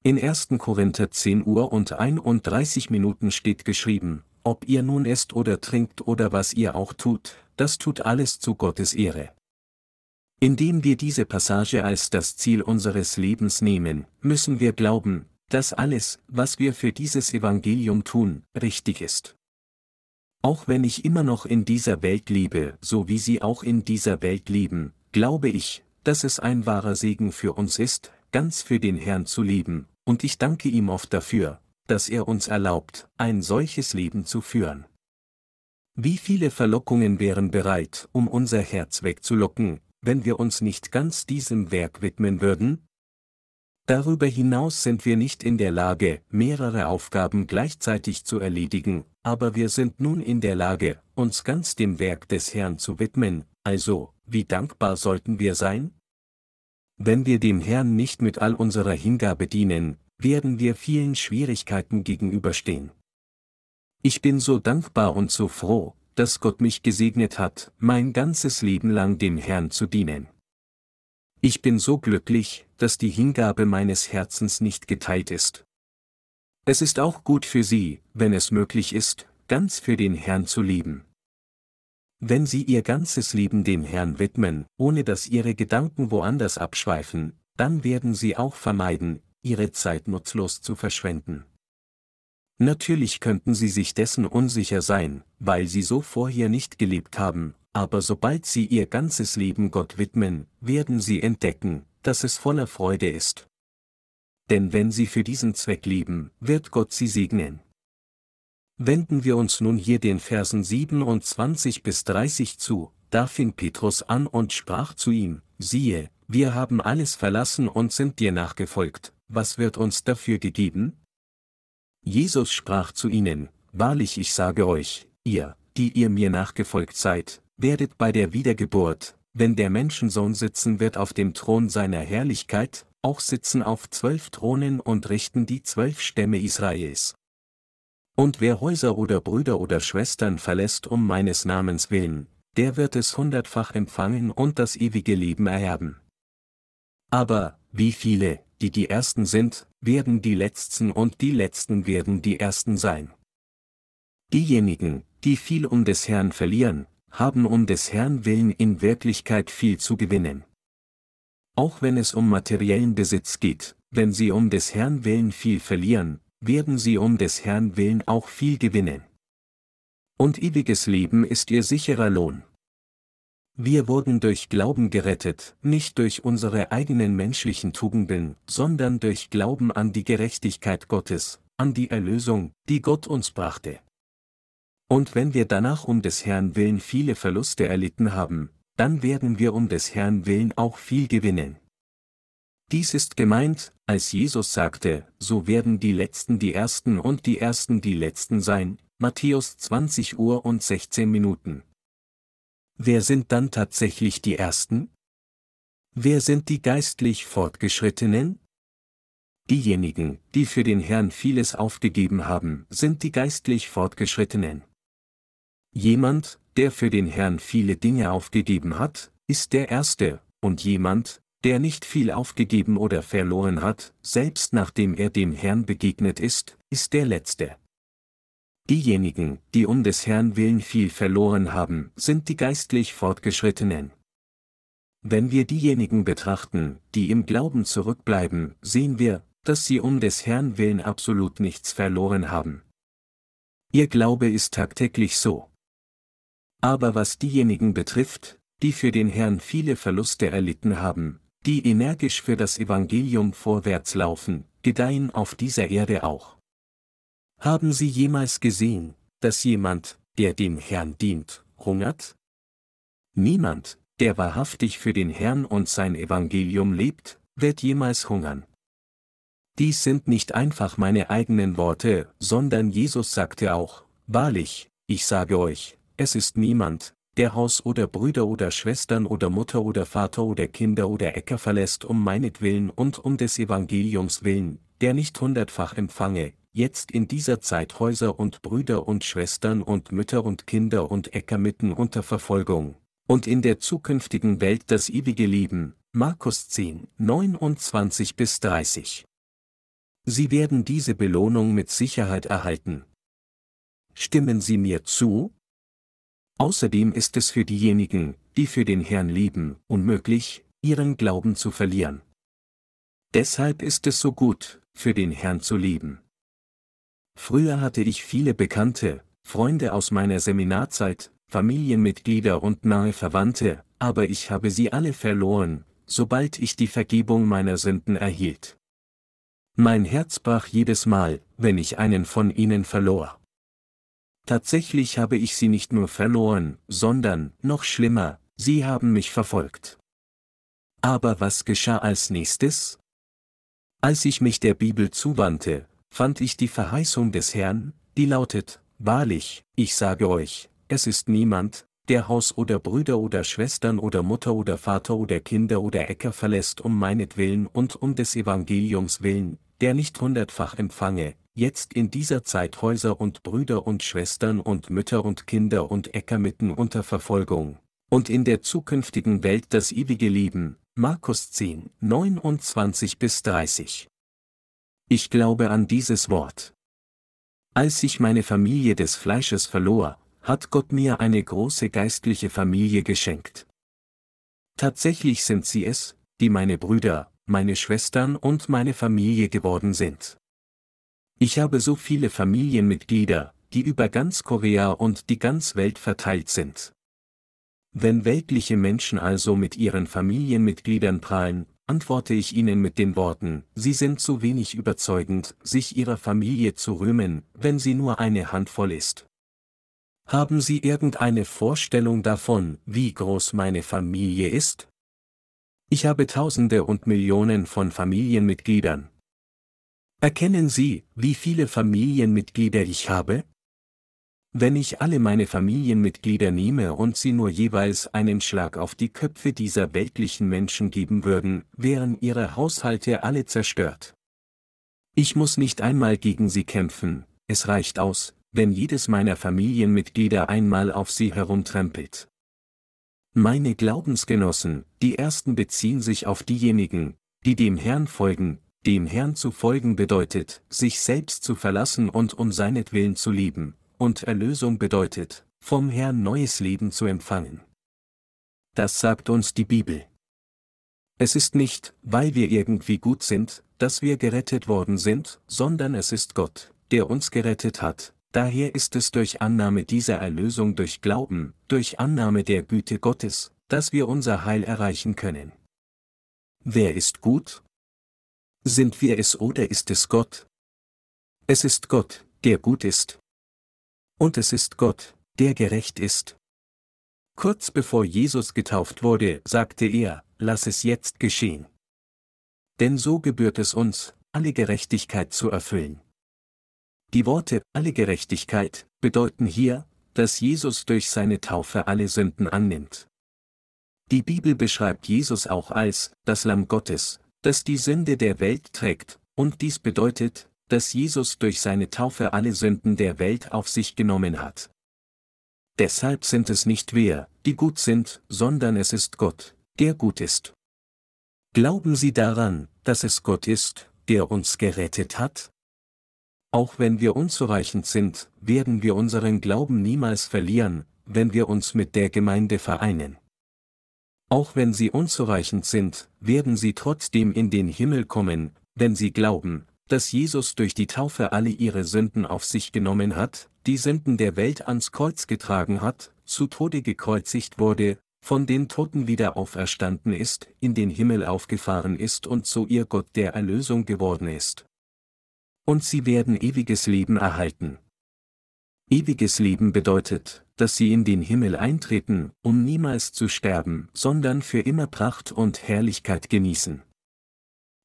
In 1. Korinther 10 Uhr und 31 Minuten steht geschrieben, ob ihr nun esst oder trinkt oder was ihr auch tut, das tut alles zu Gottes Ehre. Indem wir diese Passage als das Ziel unseres Lebens nehmen, müssen wir glauben, dass alles, was wir für dieses Evangelium tun, richtig ist. Auch wenn ich immer noch in dieser Welt lebe, so wie Sie auch in dieser Welt leben, glaube ich, dass es ein wahrer Segen für uns ist, ganz für den Herrn zu leben, und ich danke ihm oft dafür, dass er uns erlaubt, ein solches Leben zu führen. Wie viele Verlockungen wären bereit, um unser Herz wegzulocken, wenn wir uns nicht ganz diesem Werk widmen würden? Darüber hinaus sind wir nicht in der Lage, mehrere Aufgaben gleichzeitig zu erledigen, aber wir sind nun in der Lage, uns ganz dem Werk des Herrn zu widmen, also, wie dankbar sollten wir sein? Wenn wir dem Herrn nicht mit all unserer Hingabe dienen, werden wir vielen Schwierigkeiten gegenüberstehen. Ich bin so dankbar und so froh, dass Gott mich gesegnet hat, mein ganzes Leben lang dem Herrn zu dienen. Ich bin so glücklich, dass die Hingabe meines Herzens nicht geteilt ist. Es ist auch gut für Sie, wenn es möglich ist, ganz für den Herrn zu leben. Wenn Sie Ihr ganzes Leben dem Herrn widmen, ohne dass Ihre Gedanken woanders abschweifen, dann werden Sie auch vermeiden, Ihre Zeit nutzlos zu verschwenden. Natürlich könnten Sie sich dessen unsicher sein, weil Sie so vorher nicht gelebt haben, aber sobald Sie Ihr ganzes Leben Gott widmen, werden Sie entdecken, dass es voller Freude ist. Denn wenn Sie für diesen Zweck leben, wird Gott Sie segnen. Wenden wir uns nun hier den Versen 27 bis 30 zu, da fing Petrus an und sprach zu ihm, siehe, wir haben alles verlassen und sind dir nachgefolgt, was wird uns dafür gegeben? Jesus sprach zu ihnen, Wahrlich ich sage euch, ihr, die ihr mir nachgefolgt seid, werdet bei der Wiedergeburt, wenn der Menschensohn sitzen wird auf dem Thron seiner Herrlichkeit, auch sitzen auf zwölf Thronen und richten die zwölf Stämme Israels. Und wer Häuser oder Brüder oder Schwestern verlässt um meines Namens willen, der wird es hundertfach empfangen und das ewige Leben ererben. Aber, wie viele, die die Ersten sind, werden die Letzten und die Letzten werden die Ersten sein. Diejenigen, die viel um des Herrn verlieren, haben um des Herrn willen in Wirklichkeit viel zu gewinnen. Auch wenn es um materiellen Besitz geht, wenn sie um des Herrn willen viel verlieren, werden sie um des Herrn willen auch viel gewinnen. Und ewiges Leben ist ihr sicherer Lohn. Wir wurden durch Glauben gerettet, nicht durch unsere eigenen menschlichen Tugenden, sondern durch Glauben an die Gerechtigkeit Gottes, an die Erlösung, die Gott uns brachte. Und wenn wir danach um des Herrn willen viele Verluste erlitten haben, dann werden wir um des Herrn willen auch viel gewinnen. Dies ist gemeint, als Jesus sagte, so werden die Letzten die Ersten und die Ersten die Letzten sein, Matthäus 20 Uhr und 16 Minuten. Wer sind dann tatsächlich die Ersten? Wer sind die geistlich Fortgeschrittenen? Diejenigen, die für den Herrn vieles aufgegeben haben, sind die geistlich Fortgeschrittenen. Jemand, der für den Herrn viele Dinge aufgegeben hat, ist der Erste, und jemand, der nicht viel aufgegeben oder verloren hat, selbst nachdem er dem Herrn begegnet ist, ist der Letzte. Diejenigen, die um des Herrn willen viel verloren haben, sind die geistlich Fortgeschrittenen. Wenn wir diejenigen betrachten, die im Glauben zurückbleiben, sehen wir, dass sie um des Herrn willen absolut nichts verloren haben. Ihr Glaube ist tagtäglich so. Aber was diejenigen betrifft, die für den Herrn viele Verluste erlitten haben, die energisch für das Evangelium vorwärts laufen, gedeihen auf dieser Erde auch. Haben Sie jemals gesehen, dass jemand, der dem Herrn dient, hungert? Niemand, der wahrhaftig für den Herrn und sein Evangelium lebt, wird jemals hungern. Dies sind nicht einfach meine eigenen Worte, sondern Jesus sagte auch, Wahrlich, ich sage euch, es ist niemand, der Haus oder Brüder oder Schwestern oder Mutter oder Vater oder Kinder oder Äcker verlässt um meinetwillen und um des Evangeliums willen, der nicht hundertfach empfange, jetzt in dieser Zeit Häuser und Brüder und Schwestern und Mütter und Kinder und Äcker mitten unter Verfolgung, und in der zukünftigen Welt das ewige Leben, Markus 10, 29 bis 30. Sie werden diese Belohnung mit Sicherheit erhalten. Stimmen Sie mir zu? Außerdem ist es für diejenigen, die für den Herrn leben, unmöglich, ihren Glauben zu verlieren. Deshalb ist es so gut, für den Herrn zu leben. Früher hatte ich viele Bekannte, Freunde aus meiner Seminarzeit, Familienmitglieder und nahe Verwandte, aber ich habe sie alle verloren, sobald ich die Vergebung meiner Sünden erhielt. Mein Herz brach jedes Mal, wenn ich einen von ihnen verlor. Tatsächlich habe ich sie nicht nur verloren, sondern, noch schlimmer, sie haben mich verfolgt. Aber was geschah als nächstes? Als ich mich der Bibel zuwandte, fand ich die Verheißung des Herrn, die lautet, Wahrlich, ich sage euch, es ist niemand, der Haus oder Brüder oder Schwestern oder Mutter oder Vater oder Kinder oder Äcker verlässt um meinetwillen und um des Evangeliums willen, der nicht hundertfach empfange, jetzt in dieser Zeit Häuser und Brüder und Schwestern und Mütter und Kinder und Äcker mitten unter Verfolgung, und in der zukünftigen Welt das ewige Leben, Markus 10, 29 bis 30. Ich glaube an dieses Wort. Als ich meine Familie des Fleisches verlor, hat Gott mir eine große geistliche Familie geschenkt. Tatsächlich sind sie es, die meine Brüder, meine Schwestern und meine Familie geworden sind. Ich habe so viele Familienmitglieder, die über ganz Korea und die ganz Welt verteilt sind. Wenn weltliche Menschen also mit ihren Familienmitgliedern prahlen, antworte ich ihnen mit den Worten, Sie sind zu wenig überzeugend, sich Ihrer Familie zu rühmen, wenn sie nur eine Handvoll ist. Haben Sie irgendeine Vorstellung davon, wie groß meine Familie ist? Ich habe Tausende und Millionen von Familienmitgliedern. Erkennen Sie, wie viele Familienmitglieder ich habe? Wenn ich alle meine Familienmitglieder nehme und sie nur jeweils einen Schlag auf die Köpfe dieser weltlichen Menschen geben würden, wären ihre Haushalte alle zerstört. Ich muss nicht einmal gegen sie kämpfen, es reicht aus, wenn jedes meiner Familienmitglieder einmal auf sie herumtrempelt. Meine Glaubensgenossen, die ersten beziehen sich auf diejenigen, die dem Herrn folgen, dem Herrn zu folgen bedeutet, sich selbst zu verlassen und um seinetwillen zu lieben, und Erlösung bedeutet, vom Herrn neues Leben zu empfangen. Das sagt uns die Bibel. Es ist nicht, weil wir irgendwie gut sind, dass wir gerettet worden sind, sondern es ist Gott, der uns gerettet hat, daher ist es durch Annahme dieser Erlösung durch Glauben, durch Annahme der Güte Gottes, dass wir unser Heil erreichen können. Wer ist gut? Sind wir es oder ist es Gott? Es ist Gott, der gut ist. Und es ist Gott, der gerecht ist. Kurz bevor Jesus getauft wurde, sagte er, lass es jetzt geschehen. Denn so gebührt es uns, alle Gerechtigkeit zu erfüllen. Die Worte alle Gerechtigkeit bedeuten hier, dass Jesus durch seine Taufe alle Sünden annimmt. Die Bibel beschreibt Jesus auch als das Lamm Gottes, das die Sünde der Welt trägt, und dies bedeutet, dass Jesus durch seine Taufe alle Sünden der Welt auf sich genommen hat. Deshalb sind es nicht wir, die gut sind, sondern es ist Gott, der gut ist. Glauben Sie daran, dass es Gott ist, der uns gerettet hat? Auch wenn wir unzureichend sind, werden wir unseren Glauben niemals verlieren, wenn wir uns mit der Gemeinde vereinen. Auch wenn sie unzureichend sind, werden sie trotzdem in den Himmel kommen, wenn sie glauben, dass Jesus durch die Taufe alle ihre Sünden auf sich genommen hat, die Sünden der Welt ans Kreuz getragen hat, zu Tode gekreuzigt wurde, von den Toten wieder auferstanden ist, in den Himmel aufgefahren ist und so ihr Gott der Erlösung geworden ist. Und sie werden ewiges Leben erhalten. Ewiges Leben bedeutet, dass sie in den Himmel eintreten, um niemals zu sterben, sondern für immer Pracht und Herrlichkeit genießen.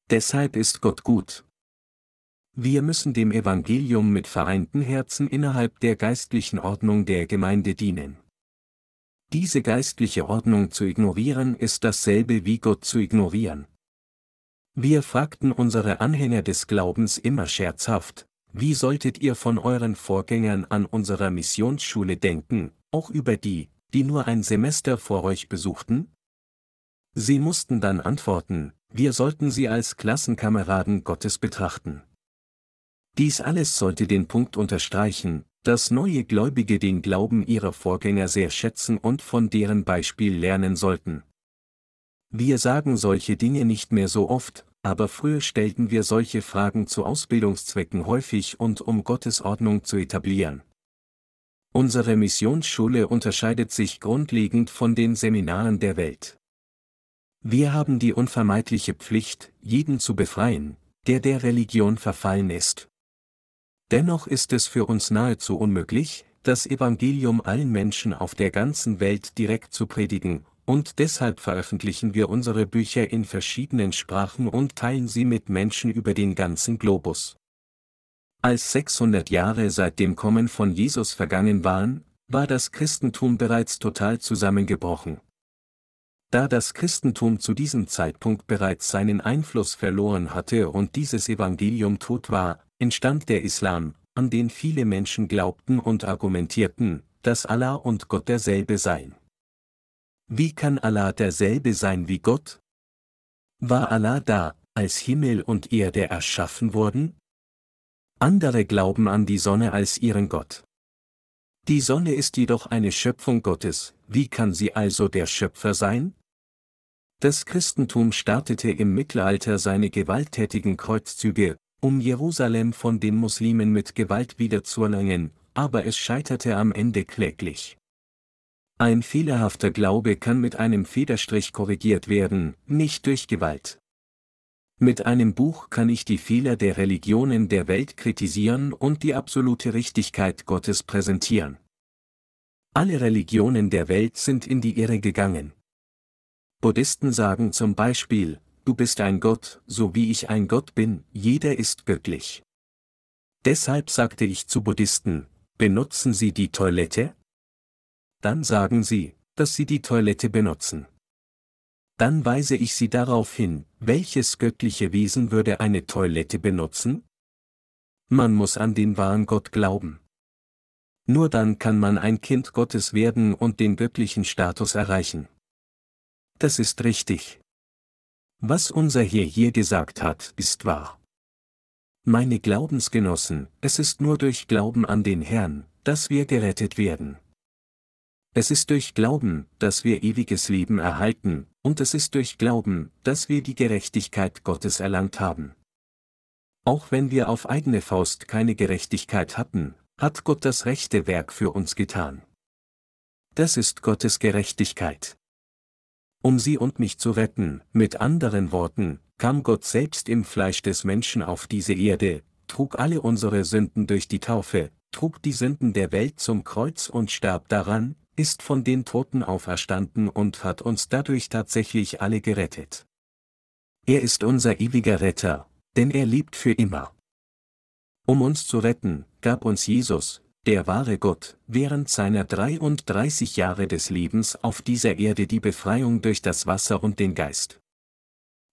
Deshalb ist Gott gut. Wir müssen dem Evangelium mit vereinten Herzen innerhalb der geistlichen Ordnung der Gemeinde dienen. Diese geistliche Ordnung zu ignorieren ist dasselbe wie Gott zu ignorieren. Wir fragten unsere Anhänger des Glaubens immer scherzhaft, wie solltet ihr von euren Vorgängern an unserer Missionsschule denken, auch über die, die nur ein Semester vor euch besuchten? Sie mussten dann antworten, wir sollten sie als Klassenkameraden Gottes betrachten. Dies alles sollte den Punkt unterstreichen, dass neue Gläubige den Glauben ihrer Vorgänger sehr schätzen und von deren Beispiel lernen sollten. Wir sagen solche Dinge nicht mehr so oft, aber früher stellten wir solche Fragen zu Ausbildungszwecken häufig und um Gottes Ordnung zu etablieren. Unsere Missionsschule unterscheidet sich grundlegend von den Seminaren der Welt. Wir haben die unvermeidliche Pflicht, jeden zu befreien, der der Religion verfallen ist. Dennoch ist es für uns nahezu unmöglich, das Evangelium allen Menschen auf der ganzen Welt direkt zu predigen, und deshalb veröffentlichen wir unsere Bücher in verschiedenen Sprachen und teilen sie mit Menschen über den ganzen Globus. Als 600 Jahre seit dem Kommen von Jesus vergangen waren, war das Christentum bereits total zusammengebrochen. Da das Christentum zu diesem Zeitpunkt bereits seinen Einfluss verloren hatte und dieses Evangelium tot war, entstand der Islam, an den viele Menschen glaubten und argumentierten, dass Allah und Gott derselbe seien. Wie kann Allah derselbe sein wie Gott? War Allah da, als Himmel und Erde erschaffen wurden? Andere glauben an die Sonne als ihren Gott. Die Sonne ist jedoch eine Schöpfung Gottes, wie kann sie also der Schöpfer sein? Das Christentum startete im Mittelalter seine gewalttätigen Kreuzzüge, um Jerusalem von den Muslimen mit Gewalt wiederzuerlangen, aber es scheiterte am Ende kläglich. Ein fehlerhafter Glaube kann mit einem Federstrich korrigiert werden, nicht durch Gewalt. Mit einem Buch kann ich die Fehler der Religionen der Welt kritisieren und die absolute Richtigkeit Gottes präsentieren. Alle Religionen der Welt sind in die Irre gegangen. Buddhisten sagen zum Beispiel, du bist ein Gott, so wie ich ein Gott bin, jeder ist göttlich. Deshalb sagte ich zu Buddhisten, benutzen Sie die Toilette? Dann sagen sie, dass sie die Toilette benutzen. Dann weise ich sie darauf hin, welches göttliche Wesen würde eine Toilette benutzen? Man muss an den wahren Gott glauben. Nur dann kann man ein Kind Gottes werden und den göttlichen Status erreichen. Das ist richtig. Was unser Herr hier gesagt hat, ist wahr. Meine Glaubensgenossen, es ist nur durch Glauben an den Herrn, dass wir gerettet werden. Es ist durch Glauben, dass wir ewiges Leben erhalten, und es ist durch Glauben, dass wir die Gerechtigkeit Gottes erlangt haben. Auch wenn wir auf eigene Faust keine Gerechtigkeit hatten, hat Gott das rechte Werk für uns getan. Das ist Gottes Gerechtigkeit. Um sie und mich zu retten, mit anderen Worten, kam Gott selbst im Fleisch des Menschen auf diese Erde, trug alle unsere Sünden durch die Taufe, trug die Sünden der Welt zum Kreuz und starb daran, ist von den Toten auferstanden und hat uns dadurch tatsächlich alle gerettet. Er ist unser ewiger Retter, denn er liebt für immer. Um uns zu retten, gab uns Jesus, der wahre Gott, während seiner 33 Jahre des Lebens auf dieser Erde die Befreiung durch das Wasser und den Geist.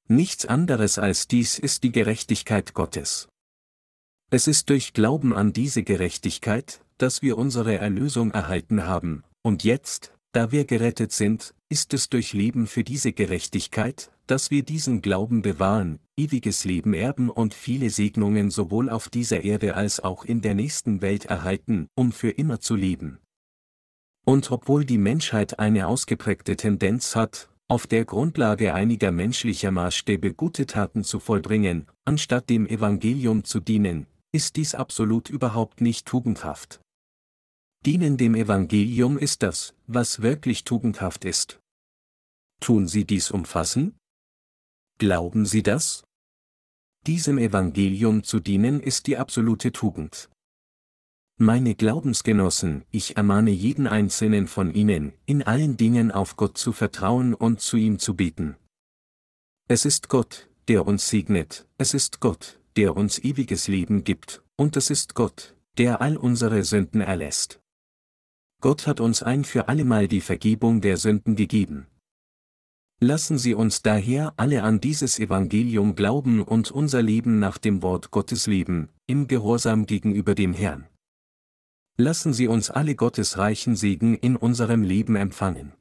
Nichts anderes als dies ist die Gerechtigkeit Gottes. Es ist durch Glauben an diese Gerechtigkeit, dass wir unsere Erlösung erhalten haben, und jetzt, da wir gerettet sind, ist es durch Leben für diese Gerechtigkeit, dass wir diesen Glauben bewahren, ewiges Leben erben und viele Segnungen sowohl auf dieser Erde als auch in der nächsten Welt erhalten, um für immer zu leben. Und obwohl die Menschheit eine ausgeprägte Tendenz hat, auf der Grundlage einiger menschlicher Maßstäbe gute Taten zu vollbringen, anstatt dem Evangelium zu dienen, ist dies absolut überhaupt nicht tugendhaft. Dienen dem Evangelium ist das, was wirklich tugendhaft ist. Tun Sie dies umfassen? Glauben Sie das? Diesem Evangelium zu dienen ist die absolute Tugend. Meine Glaubensgenossen, ich ermahne jeden einzelnen von Ihnen, in allen Dingen auf Gott zu vertrauen und zu ihm zu beten. Es ist Gott, der uns segnet, es ist Gott, der uns ewiges Leben gibt, und es ist Gott, der all unsere Sünden erlässt. Gott hat uns ein für allemal die Vergebung der Sünden gegeben. Lassen Sie uns daher alle an dieses Evangelium glauben und unser Leben nach dem Wort Gottes leben, im Gehorsam gegenüber dem Herrn. Lassen Sie uns alle Gottes reichen Segen in unserem Leben empfangen.